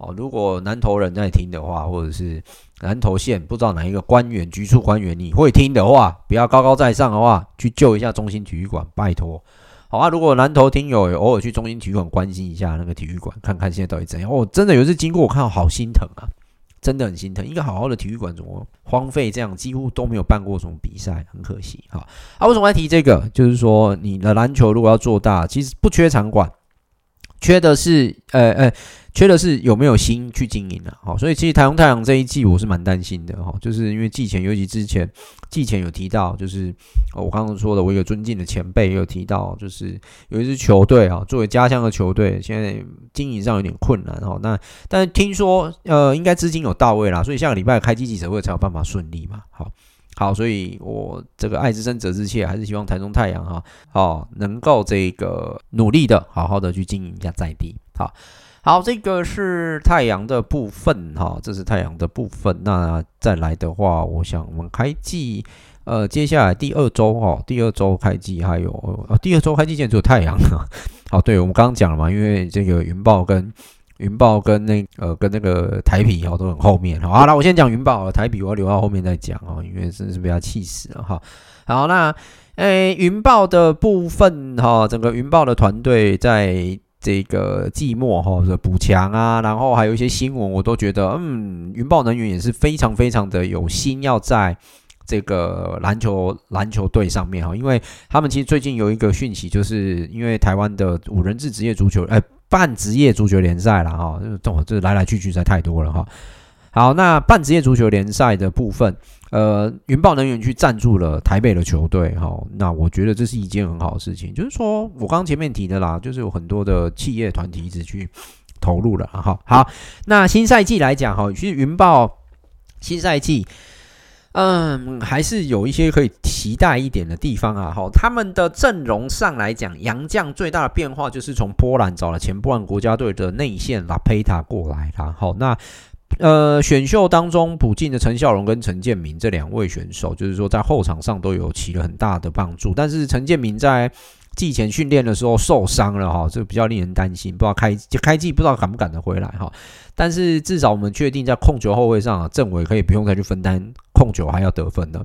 哦，如果南投人在听的话，或者是南投县不知道哪一个官员、局处官员你会听的话，不要高高在上的话，去救一下中心体育馆，拜托。好啊，如果南投听友偶尔去中心体育馆关心一下那个体育馆，看看现在到底怎样。哦，真的有一次经过，我看到好心疼啊。真的很心疼，一个好好的体育馆怎么荒废这样，几乎都没有办过什么比赛，很可惜哈。啊，为什么要提这个？就是说，你的篮球如果要做大，其实不缺场馆，缺的是呃呃。缺的是有没有心去经营啊？好，所以其实台中太阳这一季我是蛮担心的哈，就是因为季前，尤其之前季前有提到，就是我刚刚说的，我一个尊敬的前辈也有提到，就是有一支球队啊，作为家乡的球队，现在经营上有点困难哈。那但是听说呃，应该资金有到位啦，所以下个礼拜开季记者会才有办法顺利嘛。好，好，所以我这个爱之深责之切，还是希望台中太阳哈，好能够这个努力的好好的去经营一下在地，好。好，这个是太阳的部分哈，这是太阳的部分。那再来的话，我想我们开季，呃，接下来第二周哈，第二周开季还有，呃，第二周开季现在只有太阳啊。好，对，我们刚刚讲了嘛，因为这个云豹跟云豹跟那呃跟那个台啤哦都很后面哈。好，那我先讲云豹，台啤我要留到后面再讲啊，因为真的是被他气死了哈。好，那诶云豹的部分哈，整个云豹的团队在。这个寂寞哈的补强啊，然后还有一些新闻，我都觉得，嗯，云豹能源也是非常非常的有心要在这个篮球篮球队上面哈，因为他们其实最近有一个讯息，就是因为台湾的五人制职业足球，哎，半职业足球联赛了哈，这这来来去去实在太多了哈。好，那半职业足球联赛的部分。呃，云豹能源去赞助了台北的球队，哈，那我觉得这是一件很好的事情。就是说我刚刚前面提的啦，就是有很多的企业团体一直去投入了，哈。好，那新赛季来讲，哈，其实云豹新赛季，嗯，还是有一些可以期待一点的地方啊，哈。他们的阵容上来讲，杨将最大的变化就是从波兰找了前波兰国家队的内线拉佩塔过来了，好，那。呃，选秀当中补进的陈孝荣跟陈建明这两位选手，就是说在后场上都有起了很大的帮助。但是陈建明在季前训练的时候受伤了哈，这个比较令人担心，不知道开开季不知道赶不赶得回来哈。但是至少我们确定在控球后卫上啊，郑伟可以不用再去分担控球，还要得分的。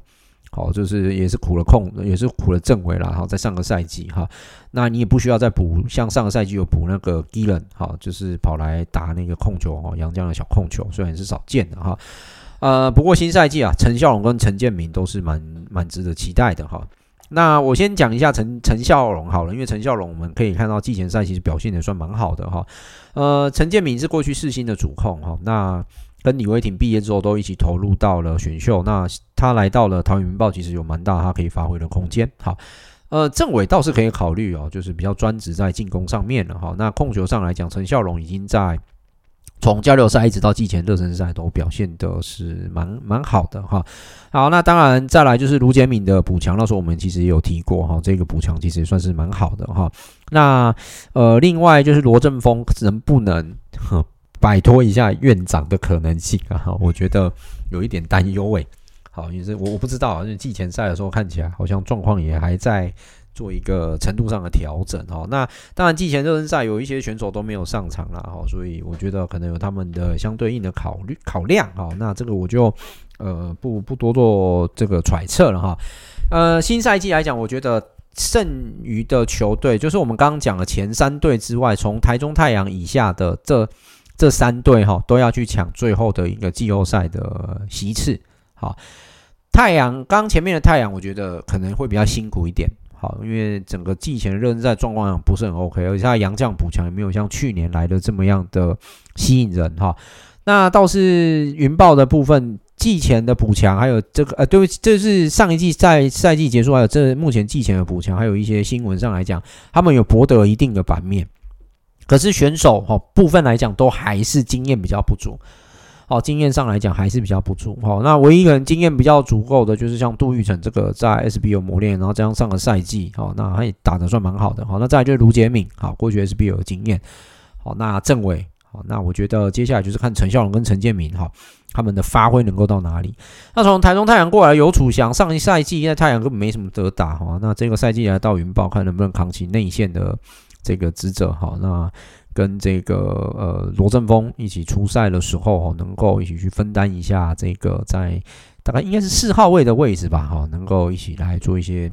好，就是也是苦了控，也是苦了政委了哈。在上个赛季哈，那你也不需要再补，像上个赛季有补那个 Gillen 哈，就是跑来打那个控球哦，杨将的小控球，虽然是少见的哈。呃，不过新赛季啊，陈孝龙跟陈建明都是蛮蛮值得期待的哈。那我先讲一下陈陈孝龙好了，因为陈孝龙我们可以看到季前赛其实表现也算蛮好的哈。呃，陈建明是过去四星的主控哈，那。跟李威霆毕业之后都一起投入到了选秀，那他来到了桃园民报，其实有蛮大他可以发挥的空间。好，呃，政委倒是可以考虑哦，就是比较专职在进攻上面了哈。那控球上来讲，陈孝龙已经在从交流赛一直到季前热身赛都表现的是蛮蛮好的哈。好，那当然再来就是卢杰敏的补强，那时候我们其实也有提过哈，这个补强其实也算是蛮好的哈。那呃，另外就是罗振峰能不能 摆脱一下院长的可能性啊？我觉得有一点担忧诶。好，也是我我不知道，因为季前赛的时候看起来好像状况也还在。做一个程度上的调整哦，那当然季前热身赛有一些选手都没有上场了哈，所以我觉得可能有他们的相对应的考虑考量哈，那这个我就呃不不多做这个揣测了哈。呃，新赛季来讲，我觉得剩余的球队就是我们刚刚讲的前三队之外，从台中太阳以下的这这三队哈，都要去抢最后的一个季后赛的席次。好，太阳刚前面的太阳，我觉得可能会比较辛苦一点。好，因为整个季前热身赛状况不是很 OK，而且他洋将补强也没有像去年来的这么样的吸引人哈。那倒是云豹的部分，季前的补强还有这个呃，对不起，这是上一季赛赛季结束还有这目前季前的补强，还有一些新闻上来讲，他们有博得一定的版面，可是选手哈部分来讲都还是经验比较不足。好，经验上来讲还是比较不足。好，那唯一一个人经验比较足够的，就是像杜玉成这个在 SB 有磨练，然后这样上个赛季，好，那他也打得算蛮好的。好，那再来就是卢杰敏，好，过去 SB 有经验。好，那郑伟，好，那我觉得接下来就是看陈孝龙跟陈建明，哈，他们的发挥能够到哪里。那从台中太阳过来游楚翔，上一赛季在太阳根本没什么得打，哈，那这个赛季来到云豹，看能不能扛起内线的这个职责。哈，那。跟这个呃罗振峰一起出赛的时候，能够一起去分担一下这个在大概应该是四号位的位置吧，哈，能够一起来做一些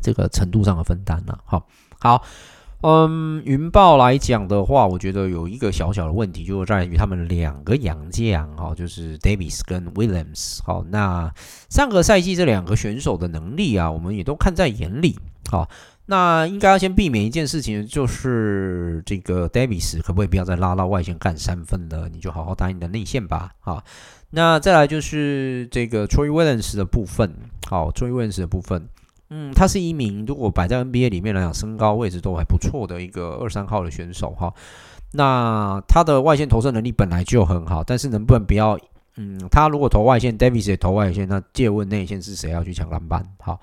这个程度上的分担了，好，好，嗯，云豹来讲的话，我觉得有一个小小的问题，就在于他们两个洋将，哈，就是 Davis 跟 Williams，好，那上个赛季这两个选手的能力啊，我们也都看在眼里，好。那应该要先避免一件事情，就是这个 Davis 可不可以不要再拉到外线干三分了？你就好好打你的内线吧。好，那再来就是这个 Troy Williams 的部分。好，Troy Williams 的部分，嗯，他是一名如果摆在 NBA 里面来讲，身高位置都还不错的一个二三号的选手哈。那他的外线投射能力本来就很好，但是能不能不要？嗯，他如果投外线，Davis 也投外线，那借问内线是谁要去抢篮板？好。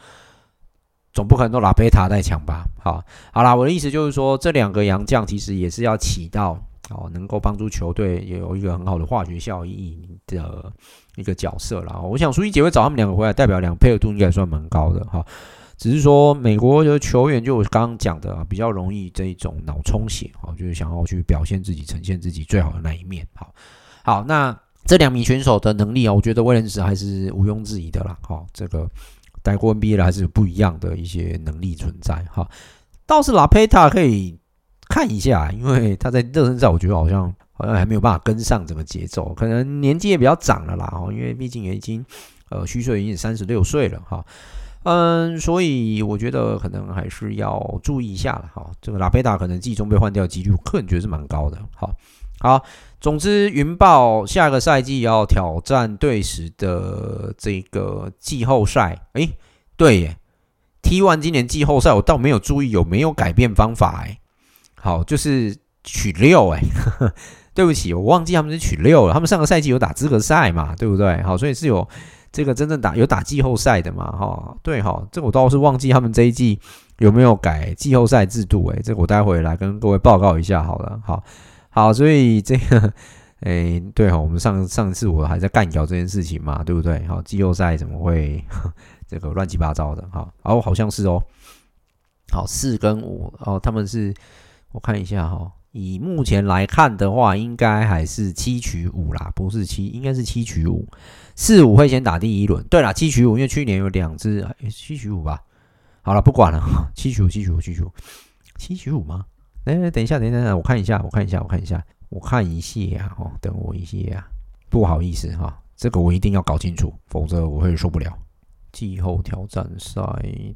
总不可能都拉贝塔在抢吧？好，好啦，我的意思就是说，这两个洋将其实也是要起到哦，能够帮助球队也有一个很好的化学效应的一个角色啦。我想苏一杰会找他们两个回来，代表两配合度应该算蛮高的哈。只是说美国的球员就我刚刚讲的啊，比较容易这一种脑充血哈，就是想要去表现自己、呈现自己最好的那一面。好，好，那这两名选手的能力啊，我觉得威廉斯还是毋庸置疑的啦。好，这个。待过 NBA 的还是有不一样的一些能力存在哈，倒是拉佩塔可以看一下，因为他在热身赛，我觉得好像好像还没有办法跟上整个节奏，可能年纪也比较长了啦哈，因为毕竟也已经呃虚岁已经三十六岁了哈，嗯，所以我觉得可能还是要注意一下了哈，这个拉佩塔可能季中被换掉几率，我个人觉得是蛮高的，好，好。总之，云豹下个赛季要挑战队史的这个季后赛。诶，对耶，T1 今年季后赛我倒没有注意有没有改变方法。诶，好，就是取六。诶，对不起，我忘记他们是取六了。他们上个赛季有打资格赛嘛，对不对？好，所以是有这个真正打有打季后赛的嘛。哈，对哈，这我倒是忘记他们这一季有没有改季后赛制度。诶，这我待会来跟各位报告一下好了。好。好，所以这个，诶、对哈，我们上上次我还在干掉这件事情嘛，对不对？好，季后赛怎么会 这个乱七八糟的？好，哦，好像是哦。好，四跟五，哦，他们是，我看一下哈，以目前来看的话，应该还是七取五啦，不是七，应该是七取五。四五会先打第一轮，对啦，七取五，因为去年有两只，欸，七取五吧。好了，不管了，七取五，七取五，七取五，七取五吗？哎、等一下，等一下，等，我看一下，我看一下，我看一下，我看一下哦，等我一下，不好意思哈，这个我一定要搞清楚，否则我会受不了。季后挑战赛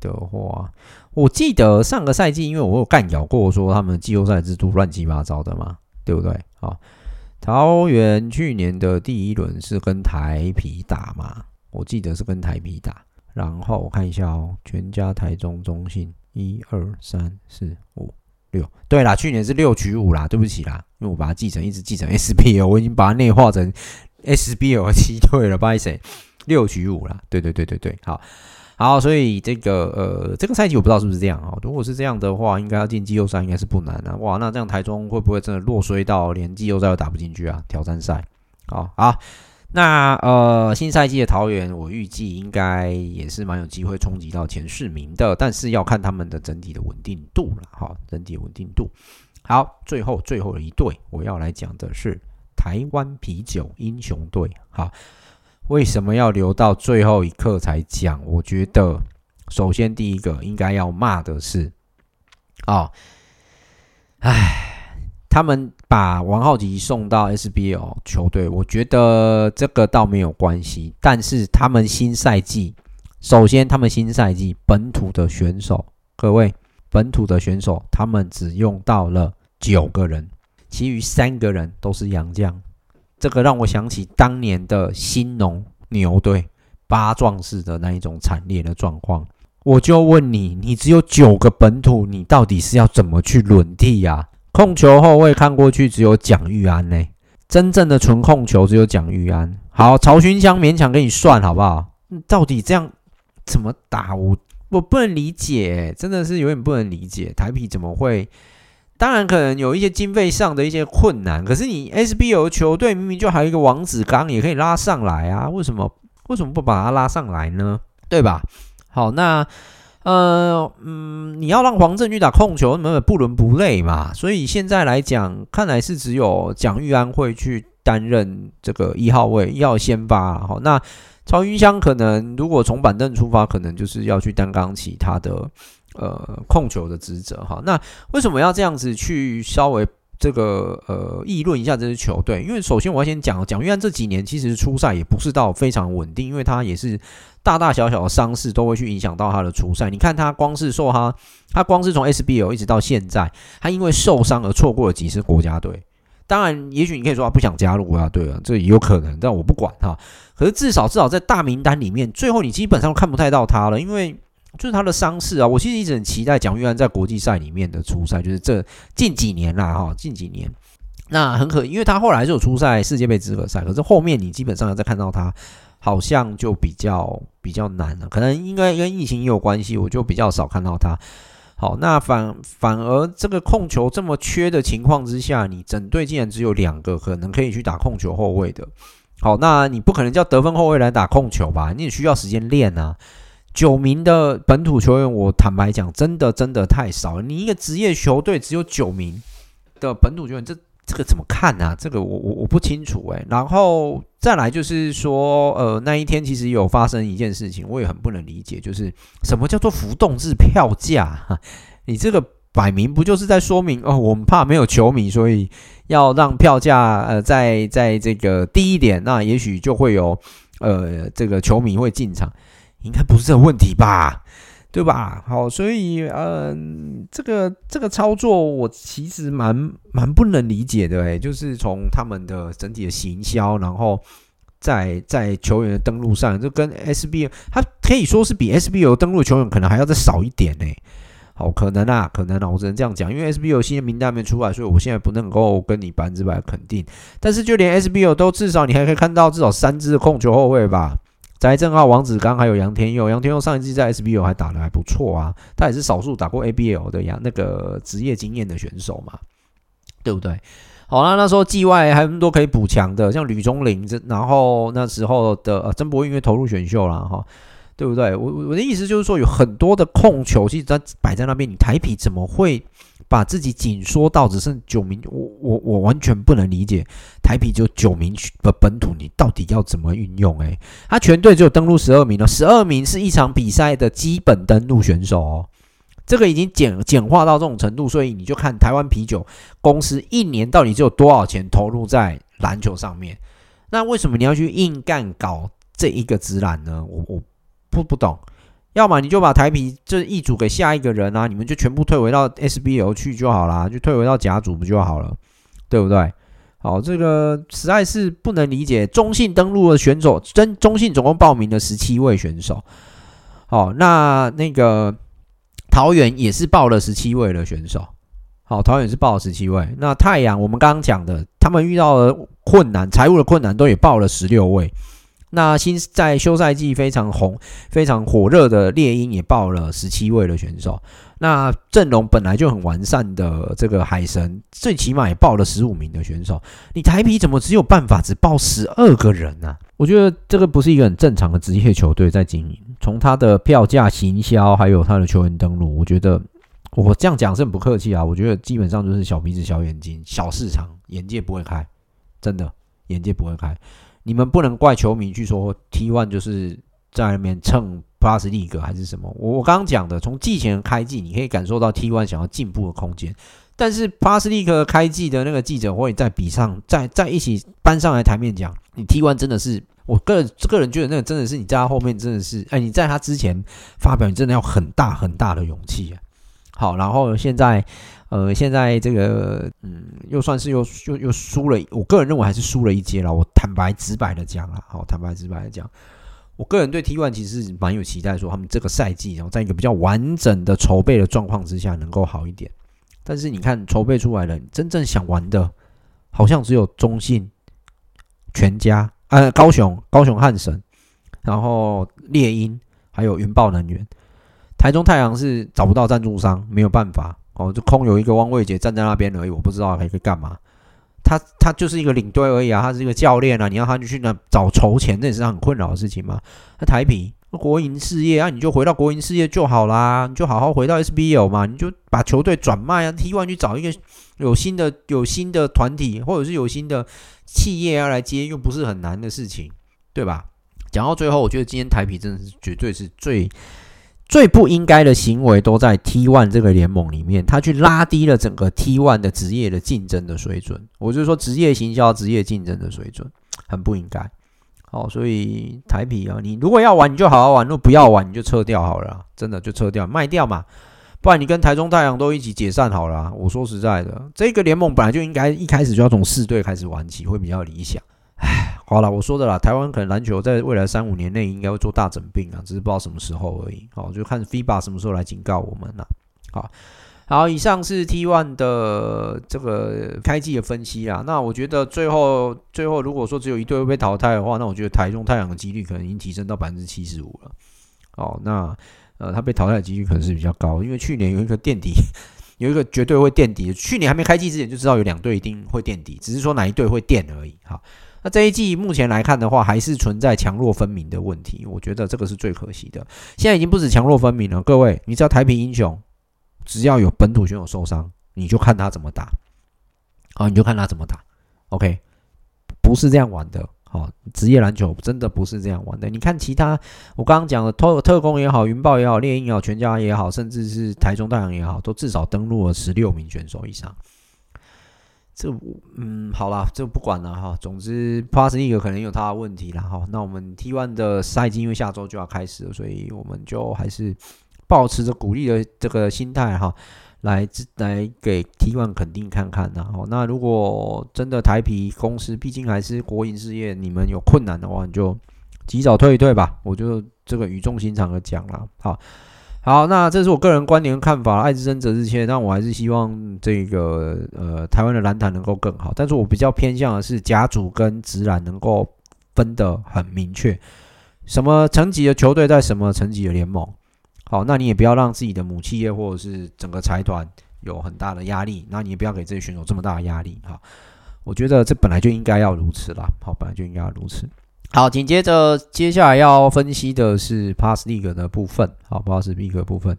的话，我记得上个赛季，因为我有干咬过，说他们季后赛制度乱七八糟的嘛，对不对？啊，桃园去年的第一轮是跟台啤打嘛，我记得是跟台啤打，然后我看一下哦，全家、台中、中信，一二三四五。六，对啦，去年是六取五啦，对不起啦，因为我把它记成一直记成 SBL，我已经把它内化成 SBL 七队了，不好意思，六取五啦，对对对对对，好，好，所以这个呃，这个赛季我不知道是不是这样啊，如果是这样的话，应该要进季后赛应该是不难的，啊，哇，那这样台中会不会真的落衰到连季后赛都打不进去啊？挑战赛，好，好。那呃，新赛季的桃园，我预计应该也是蛮有机会冲击到前四名的，但是要看他们的整体的稳定度了，哈，整体稳定度。好，最后最后一队，我要来讲的是台湾啤酒英雄队。好，为什么要留到最后一刻才讲？我觉得，首先第一个应该要骂的是，啊，唉。他们把王浩吉送到 SBL 球队，我觉得这个倒没有关系。但是他们新赛季，首先他们新赛季本土的选手，各位本土的选手，他们只用到了九个人，其余三个人都是洋将。这个让我想起当年的新农牛队八壮士的那一种惨烈的状况。我就问你，你只有九个本土，你到底是要怎么去轮替呀？控球后卫看过去只有蒋玉安呢，真正的纯控球只有蒋玉安。好，曹勋香勉强给你算好不好？到底这样怎么打？我我不能理解，真的是有点不能理解。台啤怎么会？当然可能有一些经费上的一些困难，可是你 SBL 球队明明就还有一个王子刚也可以拉上来啊，为什么为什么不把他拉上来呢？对吧？好，那。呃嗯，你要让黄振去打控球，那么不伦不类嘛。所以现在来讲，看来是只有蒋玉安会去担任这个一号位，要先发。好，那曹云香可能如果从板凳出发，可能就是要去担纲起他的呃控球的职责。哈，那为什么要这样子去稍微？这个呃，议论一下这支球队，因为首先我要先讲，讲玉安这几年其实出赛也不是到非常稳定，因为他也是大大小小的伤势都会去影响到他的出赛。你看他光是受他，他光是从 SBL 一直到现在，他因为受伤而错过了几支国家队。当然，也许你可以说他不想加入国家队啊，这也有可能，但我不管哈。可是至少至少在大名单里面，最后你基本上看不太到他了，因为。就是他的伤势啊，我其实一直很期待蒋玉安在国际赛里面的出赛，就是这近几年啦，哈，近几年，那很可，因为他后来就有出赛世界杯资格赛，可是后面你基本上要再看到他，好像就比较比较难了，可能应该跟疫情也有关系，我就比较少看到他。好，那反反而这个控球这么缺的情况之下，你整队竟然只有两个可能可以去打控球后卫的，好，那你不可能叫得分后卫来打控球吧？你也需要时间练啊。九名的本土球员，我坦白讲，真的真的太少了。你一个职业球队只有九名的本土球员，这这个怎么看呢、啊？这个我我我不清楚诶、然后再来就是说，呃，那一天其实有发生一件事情，我也很不能理解，就是什么叫做浮动制票价？你这个摆明不就是在说明哦，我们怕没有球迷，所以要让票价呃在在这个低一点，那也许就会有呃这个球迷会进场。应该不是这个问题吧，对吧？好，所以嗯，这个这个操作我其实蛮蛮不能理解的诶，就是从他们的整体的行销，然后在在球员的登录上，就跟 SBL，他可以说是比 SBL 登录球员可能还要再少一点呢。好，可能啊，可能啊，我只能这样讲，因为 SBL 新的名单没出来，所以我现在不能够跟你百分之百肯定。但是就连 SBL 都至少你还可以看到至少三支控球后卫吧。翟正浩、王子刚还有杨天佑，杨天佑上一季在 SBL 还打得还不错啊，他也是少数打过 ABL 的呀，那个职业经验的选手嘛，对不对？好啦，那时候季外还有那么多可以补强的，像吕中林这，然后那时候的呃曾博因为投入选秀了哈，对不对？我我的意思就是说，有很多的控球，其实他摆在那边，你台啤怎么会？把自己紧缩到只剩九名，我我我完全不能理解，台啤只有九名的本土，你到底要怎么运用？诶，他全队只有登录十二名了，十二名是一场比赛的基本登录选手哦，这个已经简简化到这种程度，所以你就看台湾啤酒公司一年到底只有多少钱投入在篮球上面？那为什么你要去硬干搞这一个职篮呢？我我不不懂。要么你就把台啤这一组给下一个人啊，你们就全部退回到 SBL 去就好啦，就退回到甲组不就好了，对不对？好，这个实在是不能理解。中信登录的选手，真中信总共报名了十七位选手。好，那那个桃园也是报了十七位的选手。好，桃园是报了十七位。那太阳，我们刚刚讲的，他们遇到了困难，财务的困难，都也报了十六位。那新在休赛季非常红、非常火热的猎鹰也报了十七位的选手。那阵容本来就很完善的这个海神，最起码也报了十五名的选手。你台啤怎么只有办法只报十二个人呢、啊？我觉得这个不是一个很正常的职业球队在经营。从他的票价、行销，还有他的球员登录，我觉得。我这样讲是很不客气啊，我觉得基本上就是小鼻子小眼睛，小市场，眼界不会开，真的眼界不会开。你们不能怪球迷去说 T one 就是在那边蹭 Plus League 还是什么。我我刚刚讲的，从季前开季你可以感受到 T one 想要进步的空间，但是 Plus League 开季的那个记者会在比上，在在一起搬上来台面讲，你 T one 真的是，我个人个人觉得那个真的是你在他后面真的是，哎，你在他之前发表，你真的要很大很大的勇气啊。好，然后现在，呃，现在这个，嗯，又算是又又又输了。我个人认为还是输了一阶了。我坦白直白的讲了，好，坦白直白的讲，我个人对 T One 其实蛮有期待，说他们这个赛季，然后在一个比较完整的筹备的状况之下，能够好一点。但是你看筹备出来了，真正想玩的，好像只有中信、全家，呃，高雄、高雄汉神，然后猎鹰，还有云豹能源。台中太阳是找不到赞助商，没有办法哦，就空有一个汪卫杰站在那边而已，我不知道还可以干嘛。他他就是一个领队而已啊，他是一个教练啊，你要他去那找筹钱，那也是很困扰的事情嘛。那台啤国营事业啊，你就回到国营事业就好啦，你就好好回到 SBL 嘛，你就把球队转卖啊，T1 去找一个有新的有新的团体或者是有新的企业要来接，又不是很难的事情，对吧？讲到最后，我觉得今天台啤真的是绝对是最。最不应该的行为都在 T1 这个联盟里面，他去拉低了整个 T1 的职业的竞争的水准。我就说，职业行销、职业竞争的水准很不应该。好，所以台啤啊，你如果要玩，你就好好玩；如果不要玩，你就撤掉好了。真的就撤掉，卖掉嘛。不然你跟台中太阳都一起解散好了。我说实在的，这个联盟本来就应该一开始就要从四队开始玩起，会比较理想。唉。好了，我说的啦，台湾可能篮球在未来三五年内应该会做大整并啊，只是不知道什么时候而已。好，就看 FIBA 什么时候来警告我们了。好，好，以上是 T1 的这个开季的分析啊。那我觉得最后最后如果说只有一队会被淘汰的话，那我觉得台中太阳的几率可能已经提升到百分之七十五了。哦，那呃，他被淘汰的几率可能是比较高，因为去年有一个垫底，有一个绝对会垫底。去年还没开季之前就知道有两队一定会垫底，只是说哪一队会垫而已。好。那这一季目前来看的话，还是存在强弱分明的问题，我觉得这个是最可惜的。现在已经不止强弱分明了，各位，你知道台平英雄，只要有本土选手受伤，你就看他怎么打，好，你就看他怎么打，OK，不是这样玩的，好，职业篮球真的不是这样玩的。你看其他，我刚刚讲的特特工也好，云豹也好，猎鹰也好，全家也好，甚至是台中大阳也好，都至少登陆了十六名选手以上。这嗯，好啦，这不管了哈。总之，Plus l e 可能有他的问题了哈。那我们 T1 的赛季因为下周就要开始了，所以我们就还是保持着鼓励的这个心态哈，来来给 T1 肯定看看呐。好，那如果真的台皮公司毕竟还是国营事业，你们有困难的话，你就及早退一退吧。我就这个语重心长的讲了，好。好，那这是我个人观点看法，爱之深责之切。但我还是希望这个呃台湾的篮坛能够更好。但是我比较偏向的是甲组跟职篮能够分得很明确，什么层级的球队在什么层级的联盟。好，那你也不要让自己的母企业或者是整个财团有很大的压力，那你也不要给这些选手这么大的压力。哈，我觉得这本来就应该要如此啦。好，本来就应该要如此。好，紧接着接下来要分析的是 Pass League 的部分。好，Pass League 部分，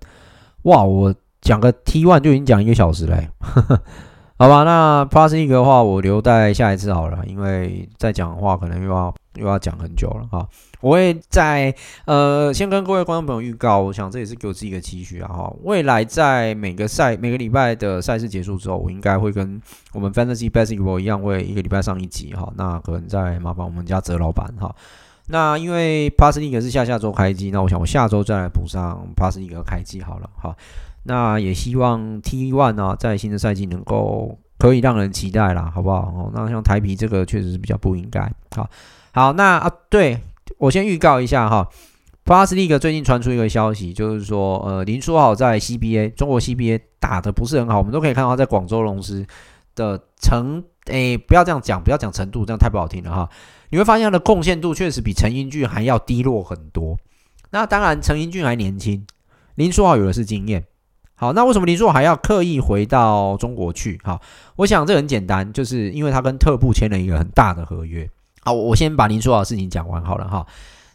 哇，我讲个 T One 就已经讲一个小时嘞，好吧？那 Pass League 的话，我留待下一次好了，因为再讲的话可能又要又要讲很久了哈。我会在呃，先跟各位观众朋友预告，我想这也是给我自己一个期许啊哈。未来在每个赛每个礼拜的赛事结束之后，我应该会跟我们 Fantasy Basketball 一样，会一个礼拜上一集哈。那可能再麻烦我们家泽老板哈。那因为 Plus League 是下下周开机，那我想我下周再来补上 Plus League 开机好了哈。那也希望 T1 呢，在新的赛季能够可以让人期待啦，好不好？哦，那像台啤这个确实是比较不应该。好，好，那啊对。我先预告一下哈 Plus League 最近传出一个消息，就是说，呃，林书豪在 CBA 中国 CBA 打得不是很好，我们都可以看到他在广州龙狮的程，诶，不要这样讲，不要讲程度，这样太不好听了哈。你会发现他的贡献度确实比陈英俊还要低落很多。那当然，陈英俊还年轻，林书豪有的是经验。好，那为什么林书豪还要刻意回到中国去？好，我想这很简单，就是因为他跟特步签了一个很大的合约。好，我先把林书豪的事情讲完好了哈。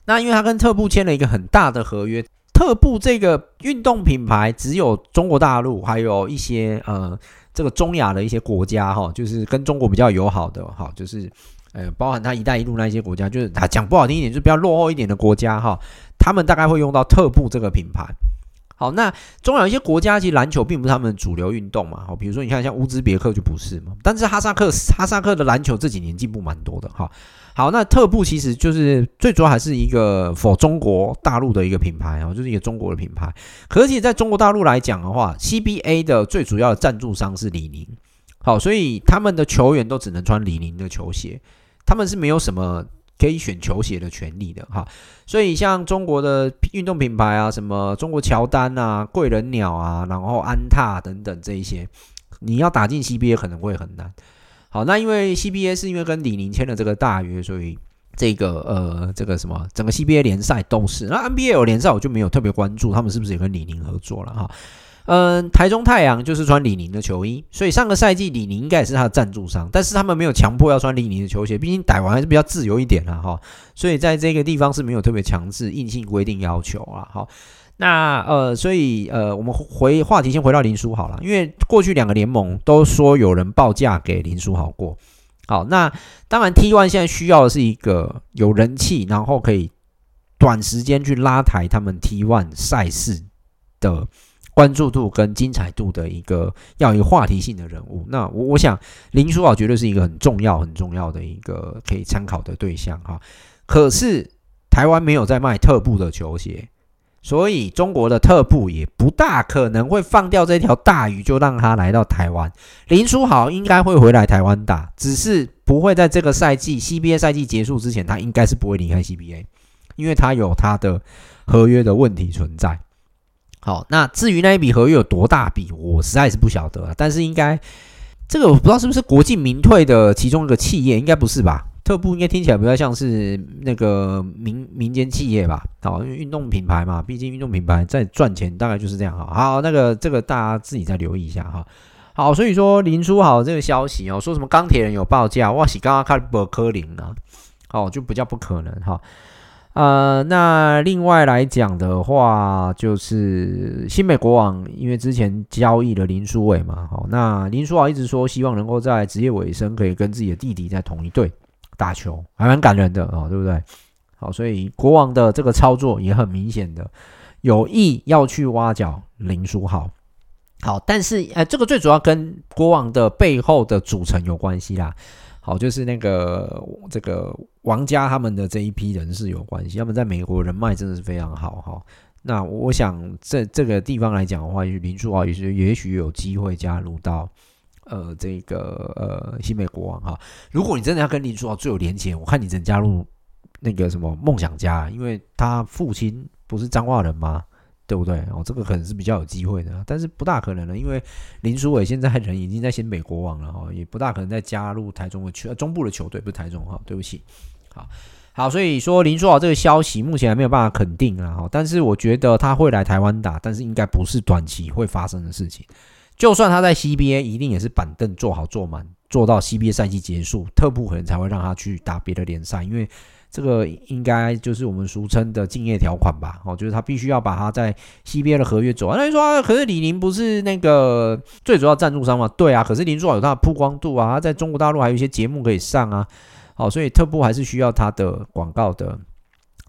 那因为他跟特步签了一个很大的合约，特步这个运动品牌只有中国大陆，还有一些呃这个中亚的一些国家哈，就是跟中国比较友好的哈，就是呃包含他“一带一路”那一些国家，就是他讲不好听一点，就是比较落后一点的国家哈，他们大概会用到特步这个品牌。好，那中有一些国家其实篮球并不是他们主流运动嘛，好，比如说你看像乌兹别克就不是嘛，但是哈萨克哈萨克的篮球这几年进步蛮多的哈。好，那特步其实就是最主要还是一个否中国大陆的一个品牌啊，就是一个中国的品牌。可是，其实在中国大陆来讲的话，CBA 的最主要的赞助商是李宁，好，所以他们的球员都只能穿李宁的球鞋，他们是没有什么可以选球鞋的权利的哈。所以，像中国的运动品牌啊，什么中国乔丹啊、贵人鸟啊，然后安踏等等这一些，你要打进 CBA 可能会很难。好，那因为 CBA 是因为跟李宁签了这个大约，所以这个呃，这个什么，整个 CBA 联赛都是。那 NBA 有联赛，我就没有特别关注他们是不是也跟李宁合作了哈。嗯，台中太阳就是穿李宁的球衣，所以上个赛季李宁应该也是他的赞助商，但是他们没有强迫要穿李宁的球鞋，毕竟逮完还是比较自由一点啦哈。所以在这个地方是没有特别强制硬性规定要求啊好。那呃，所以呃，我们回话题先回到林书豪了，因为过去两个联盟都说有人报价给林书豪过。好，那当然 T One 现在需要的是一个有人气，然后可以短时间去拉抬他们 T One 赛事的关注度跟精彩度的一个要有话题性的人物。那我我想林书豪绝对是一个很重要很重要的一个可以参考的对象哈。可是台湾没有在卖特步的球鞋。所以中国的特步也不大可能会放掉这条大鱼，就让他来到台湾。林书豪应该会回来台湾打，只是不会在这个赛季 CBA 赛季结束之前，他应该是不会离开 CBA，因为他有他的合约的问题存在。好，那至于那一笔合约有多大笔，我实在是不晓得，但是应该这个我不知道是不是国际民退的其中一个企业，应该不是吧？特步应该听起来比较像是那个民民间企业吧？好，因为运动品牌嘛，毕竟运动品牌在赚钱，大概就是这样哈。好，那个这个大家自己再留意一下哈。好，所以说林书豪这个消息哦，说什么钢铁人有报价，哇西刚刚看不科林啊，好，就比较不可能哈。呃，那另外来讲的话，就是新美国王，因为之前交易了林书伟嘛，好，那林书豪一直说希望能够在职业尾声可以跟自己的弟弟在同一队。打球还蛮感人的哦，对不对？好，所以国王的这个操作也很明显的有意要去挖角林书豪。好，但是呃，这个最主要跟国王的背后的组成有关系啦。好，就是那个这个王家他们的这一批人士有关系，他们在美国人脉真的是非常好哈。那我想这这个地方来讲的话，林书豪也是也许有机会加入到。呃，这个呃，新美国王哈，如果你真的要跟林书豪最有连结，我看你只能加入那个什么梦想家，因为他父亲不是彰化人吗？对不对？哦，这个可能是比较有机会的，但是不大可能了，因为林书伟现在人已经在新美国王了哈，也不大可能再加入台中的球中部的球队，不是台中哈，对不起，好，好，所以说林书豪这个消息目前还没有办法肯定啊，但是我觉得他会来台湾打，但是应该不是短期会发生的事情。就算他在 CBA，一定也是板凳坐好坐满，坐到 CBA 赛季结束，特步可能才会让他去打别的联赛，因为这个应该就是我们俗称的竞业条款吧？哦，就是他必须要把它在 CBA 的合约走完。那你说，可是李宁不是那个最主要赞助商吗？对啊，可是林书豪有他的曝光度啊，他在中国大陆还有一些节目可以上啊。好，所以特步还是需要他的广告的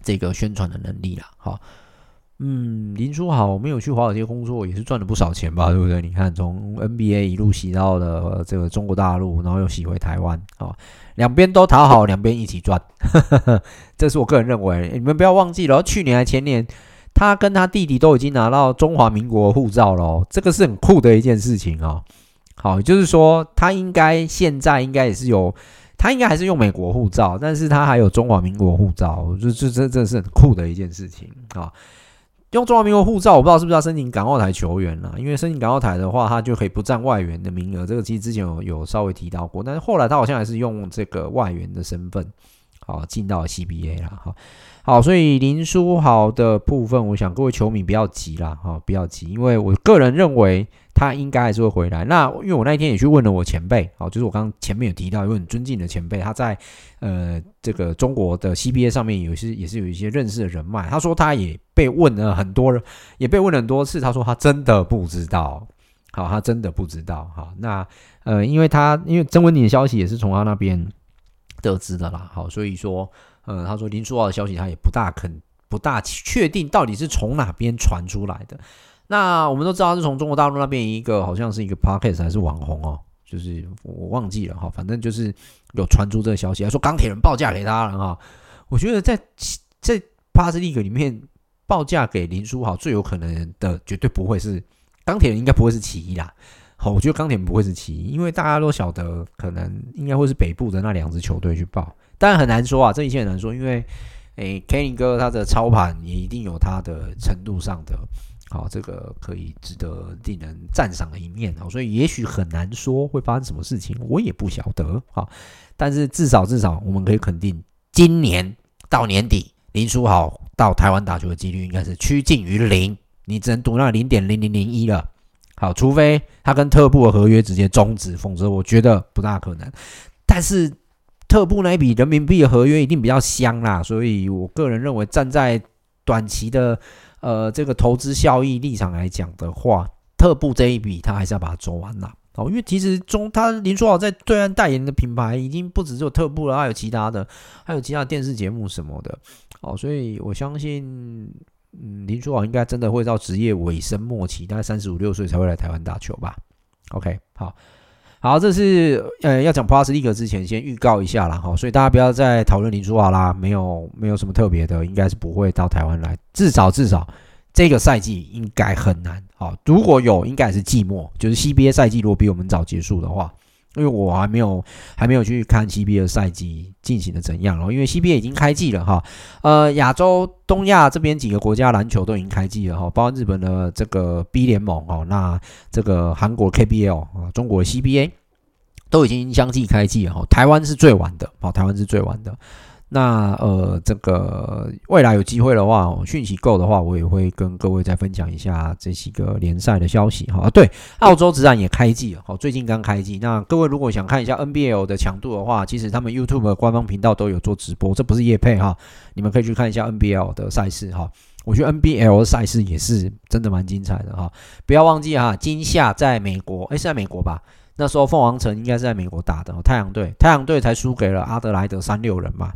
这个宣传的能力啦。好。嗯，林书豪没有去华尔街工作，也是赚了不少钱吧，对不对？你看，从 NBA 一路洗到了这个中国大陆，然后又洗回台湾，啊，两边都讨好，两边一起赚，这是我个人认为。你们不要忘记了，去年还前年，他跟他弟弟都已经拿到中华民国护照了，这个是很酷的一件事情啊。好，就是说他应该现在应该也是有他应该还是用美国护照，但是他还有中华民国护照，就就这这是很酷的一件事情啊。用中华民国护照，我不知道是不是要申请港澳台球员了，因为申请港澳台的话，他就可以不占外援的名额。这个其实之前有有稍微提到过，但是后来他好像还是用这个外援的身份，好进到 CBA 了，哈。好，所以林书豪的部分，我想各位球迷不要急啦，哈，不要急，因为我个人认为他应该还是会回来。那因为我那一天也去问了我前辈，好，就是我刚前面有提到一位很尊敬的前辈，他在呃这个中国的 CBA 上面有些也是有一些认识的人脉，他说他也被问了很多人，也被问了很多次，他说他真的不知道，好，他真的不知道，好，那呃，因为他因为曾文鼎的消息也是从他那边得知的啦，好，所以说。呃，他说林书豪的消息他也不大肯、不大确定到底是从哪边传出来的。那我们都知道是从中国大陆那边一个好像是一个 podcast 还是网红哦，就是我忘记了哈，反正就是有传出这个消息，他说钢铁人报价给他了哈。我觉得在在 Plus League 里面报价给林书豪最有可能的绝对不会是钢铁人，应该不会是其一啦。好，我觉得钢铁不会是其一，因为大家都晓得可能应该会是北部的那两支球队去报。但很难说啊，这一切很难说，因为，诶，Kenny 哥他的操盘也一定有他的程度上的，好，这个可以值得令人赞赏的一面哦，所以也许很难说会发生什么事情，我也不晓得，好，但是至少至少我们可以肯定，今年到年底，林书豪到台湾打球的几率应该是趋近于零，你只能赌那零点零零零一了，好，除非他跟特步的合约直接终止，否则我觉得不大可能，但是。特步那一笔人民币的合约一定比较香啦，所以我个人认为，站在短期的呃这个投资效益立场来讲的话，特步这一笔他还是要把它做完啦。哦，因为其实中他林书豪在对岸代言的品牌已经不只有特步了，还有其他的，还有其他电视节目什么的。哦，所以我相信，嗯，林书豪应该真的会到职业尾声末期，大概三十五六岁才会来台湾打球吧。OK，好。好，这是呃要讲 Plus League 之前先预告一下啦。哈，所以大家不要再讨论林书豪啦，没有没有什么特别的，应该是不会到台湾来，至少至少这个赛季应该很难。好，如果有，应该是季末，就是 CBA 赛季如果比我们早结束的话，因为我还没有还没有去看 CBA 的赛季进行的怎样哦，因为 CBA 已经开季了哈，呃，亚洲、东亚这边几个国家篮球都已经开季了哈，包括日本的这个 B 联盟哦，那这个韩国 KBL 啊，中国 CBA 都已经相继开季了哈，台湾是最晚的，哦，台湾是最晚的。那呃，这个未来有机会的话，讯息够的话，我也会跟各位再分享一下这几个联赛的消息哈。对，澳洲职篮也开季了，好，最近刚开季。那各位如果想看一下 NBL 的强度的话，其实他们 YouTube 的官方频道都有做直播，这不是业配哈，你们可以去看一下 NBL 的赛事哈。我觉得 NBL 赛事也是真的蛮精彩的哈。不要忘记哈，今夏在美国，诶，是在美国吧？那时候凤凰城应该是在美国打的，太阳队，太阳队才输给了阿德莱德三六人嘛。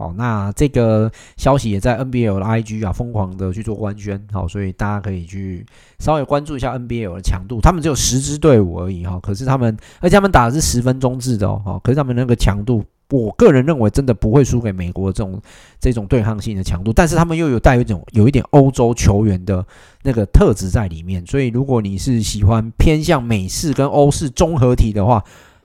好，那这个消息也在 NBL 的 IG 啊疯狂的去做官宣，好，所以大家可以去稍微关注一下 NBL 的强度。他们只有十支队伍而已哈，可是他们，而且他们打的是十分钟制的哦，可是他们那个强度，我个人认为真的不会输给美国这种这种对抗性的强度，但是他们又有带有一种有一点欧洲球员的那个特质在里面，所以如果你是喜欢偏向美式跟欧式综合体的话，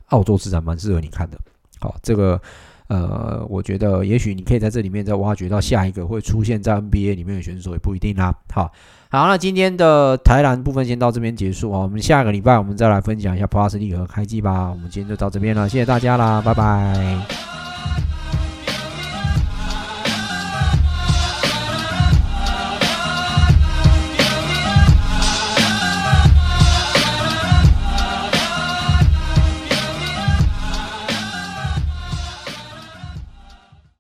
澳洲市场蛮适合你看的。好，这个。呃，我觉得也许你可以在这里面再挖掘到下一个会出现在 NBA 里面的选手，也不一定啦。好，好，那今天的台篮部分先到这边结束啊，我们下个礼拜我们再来分享一下 Plus League 和开机吧。我们今天就到这边了，谢谢大家啦，拜拜。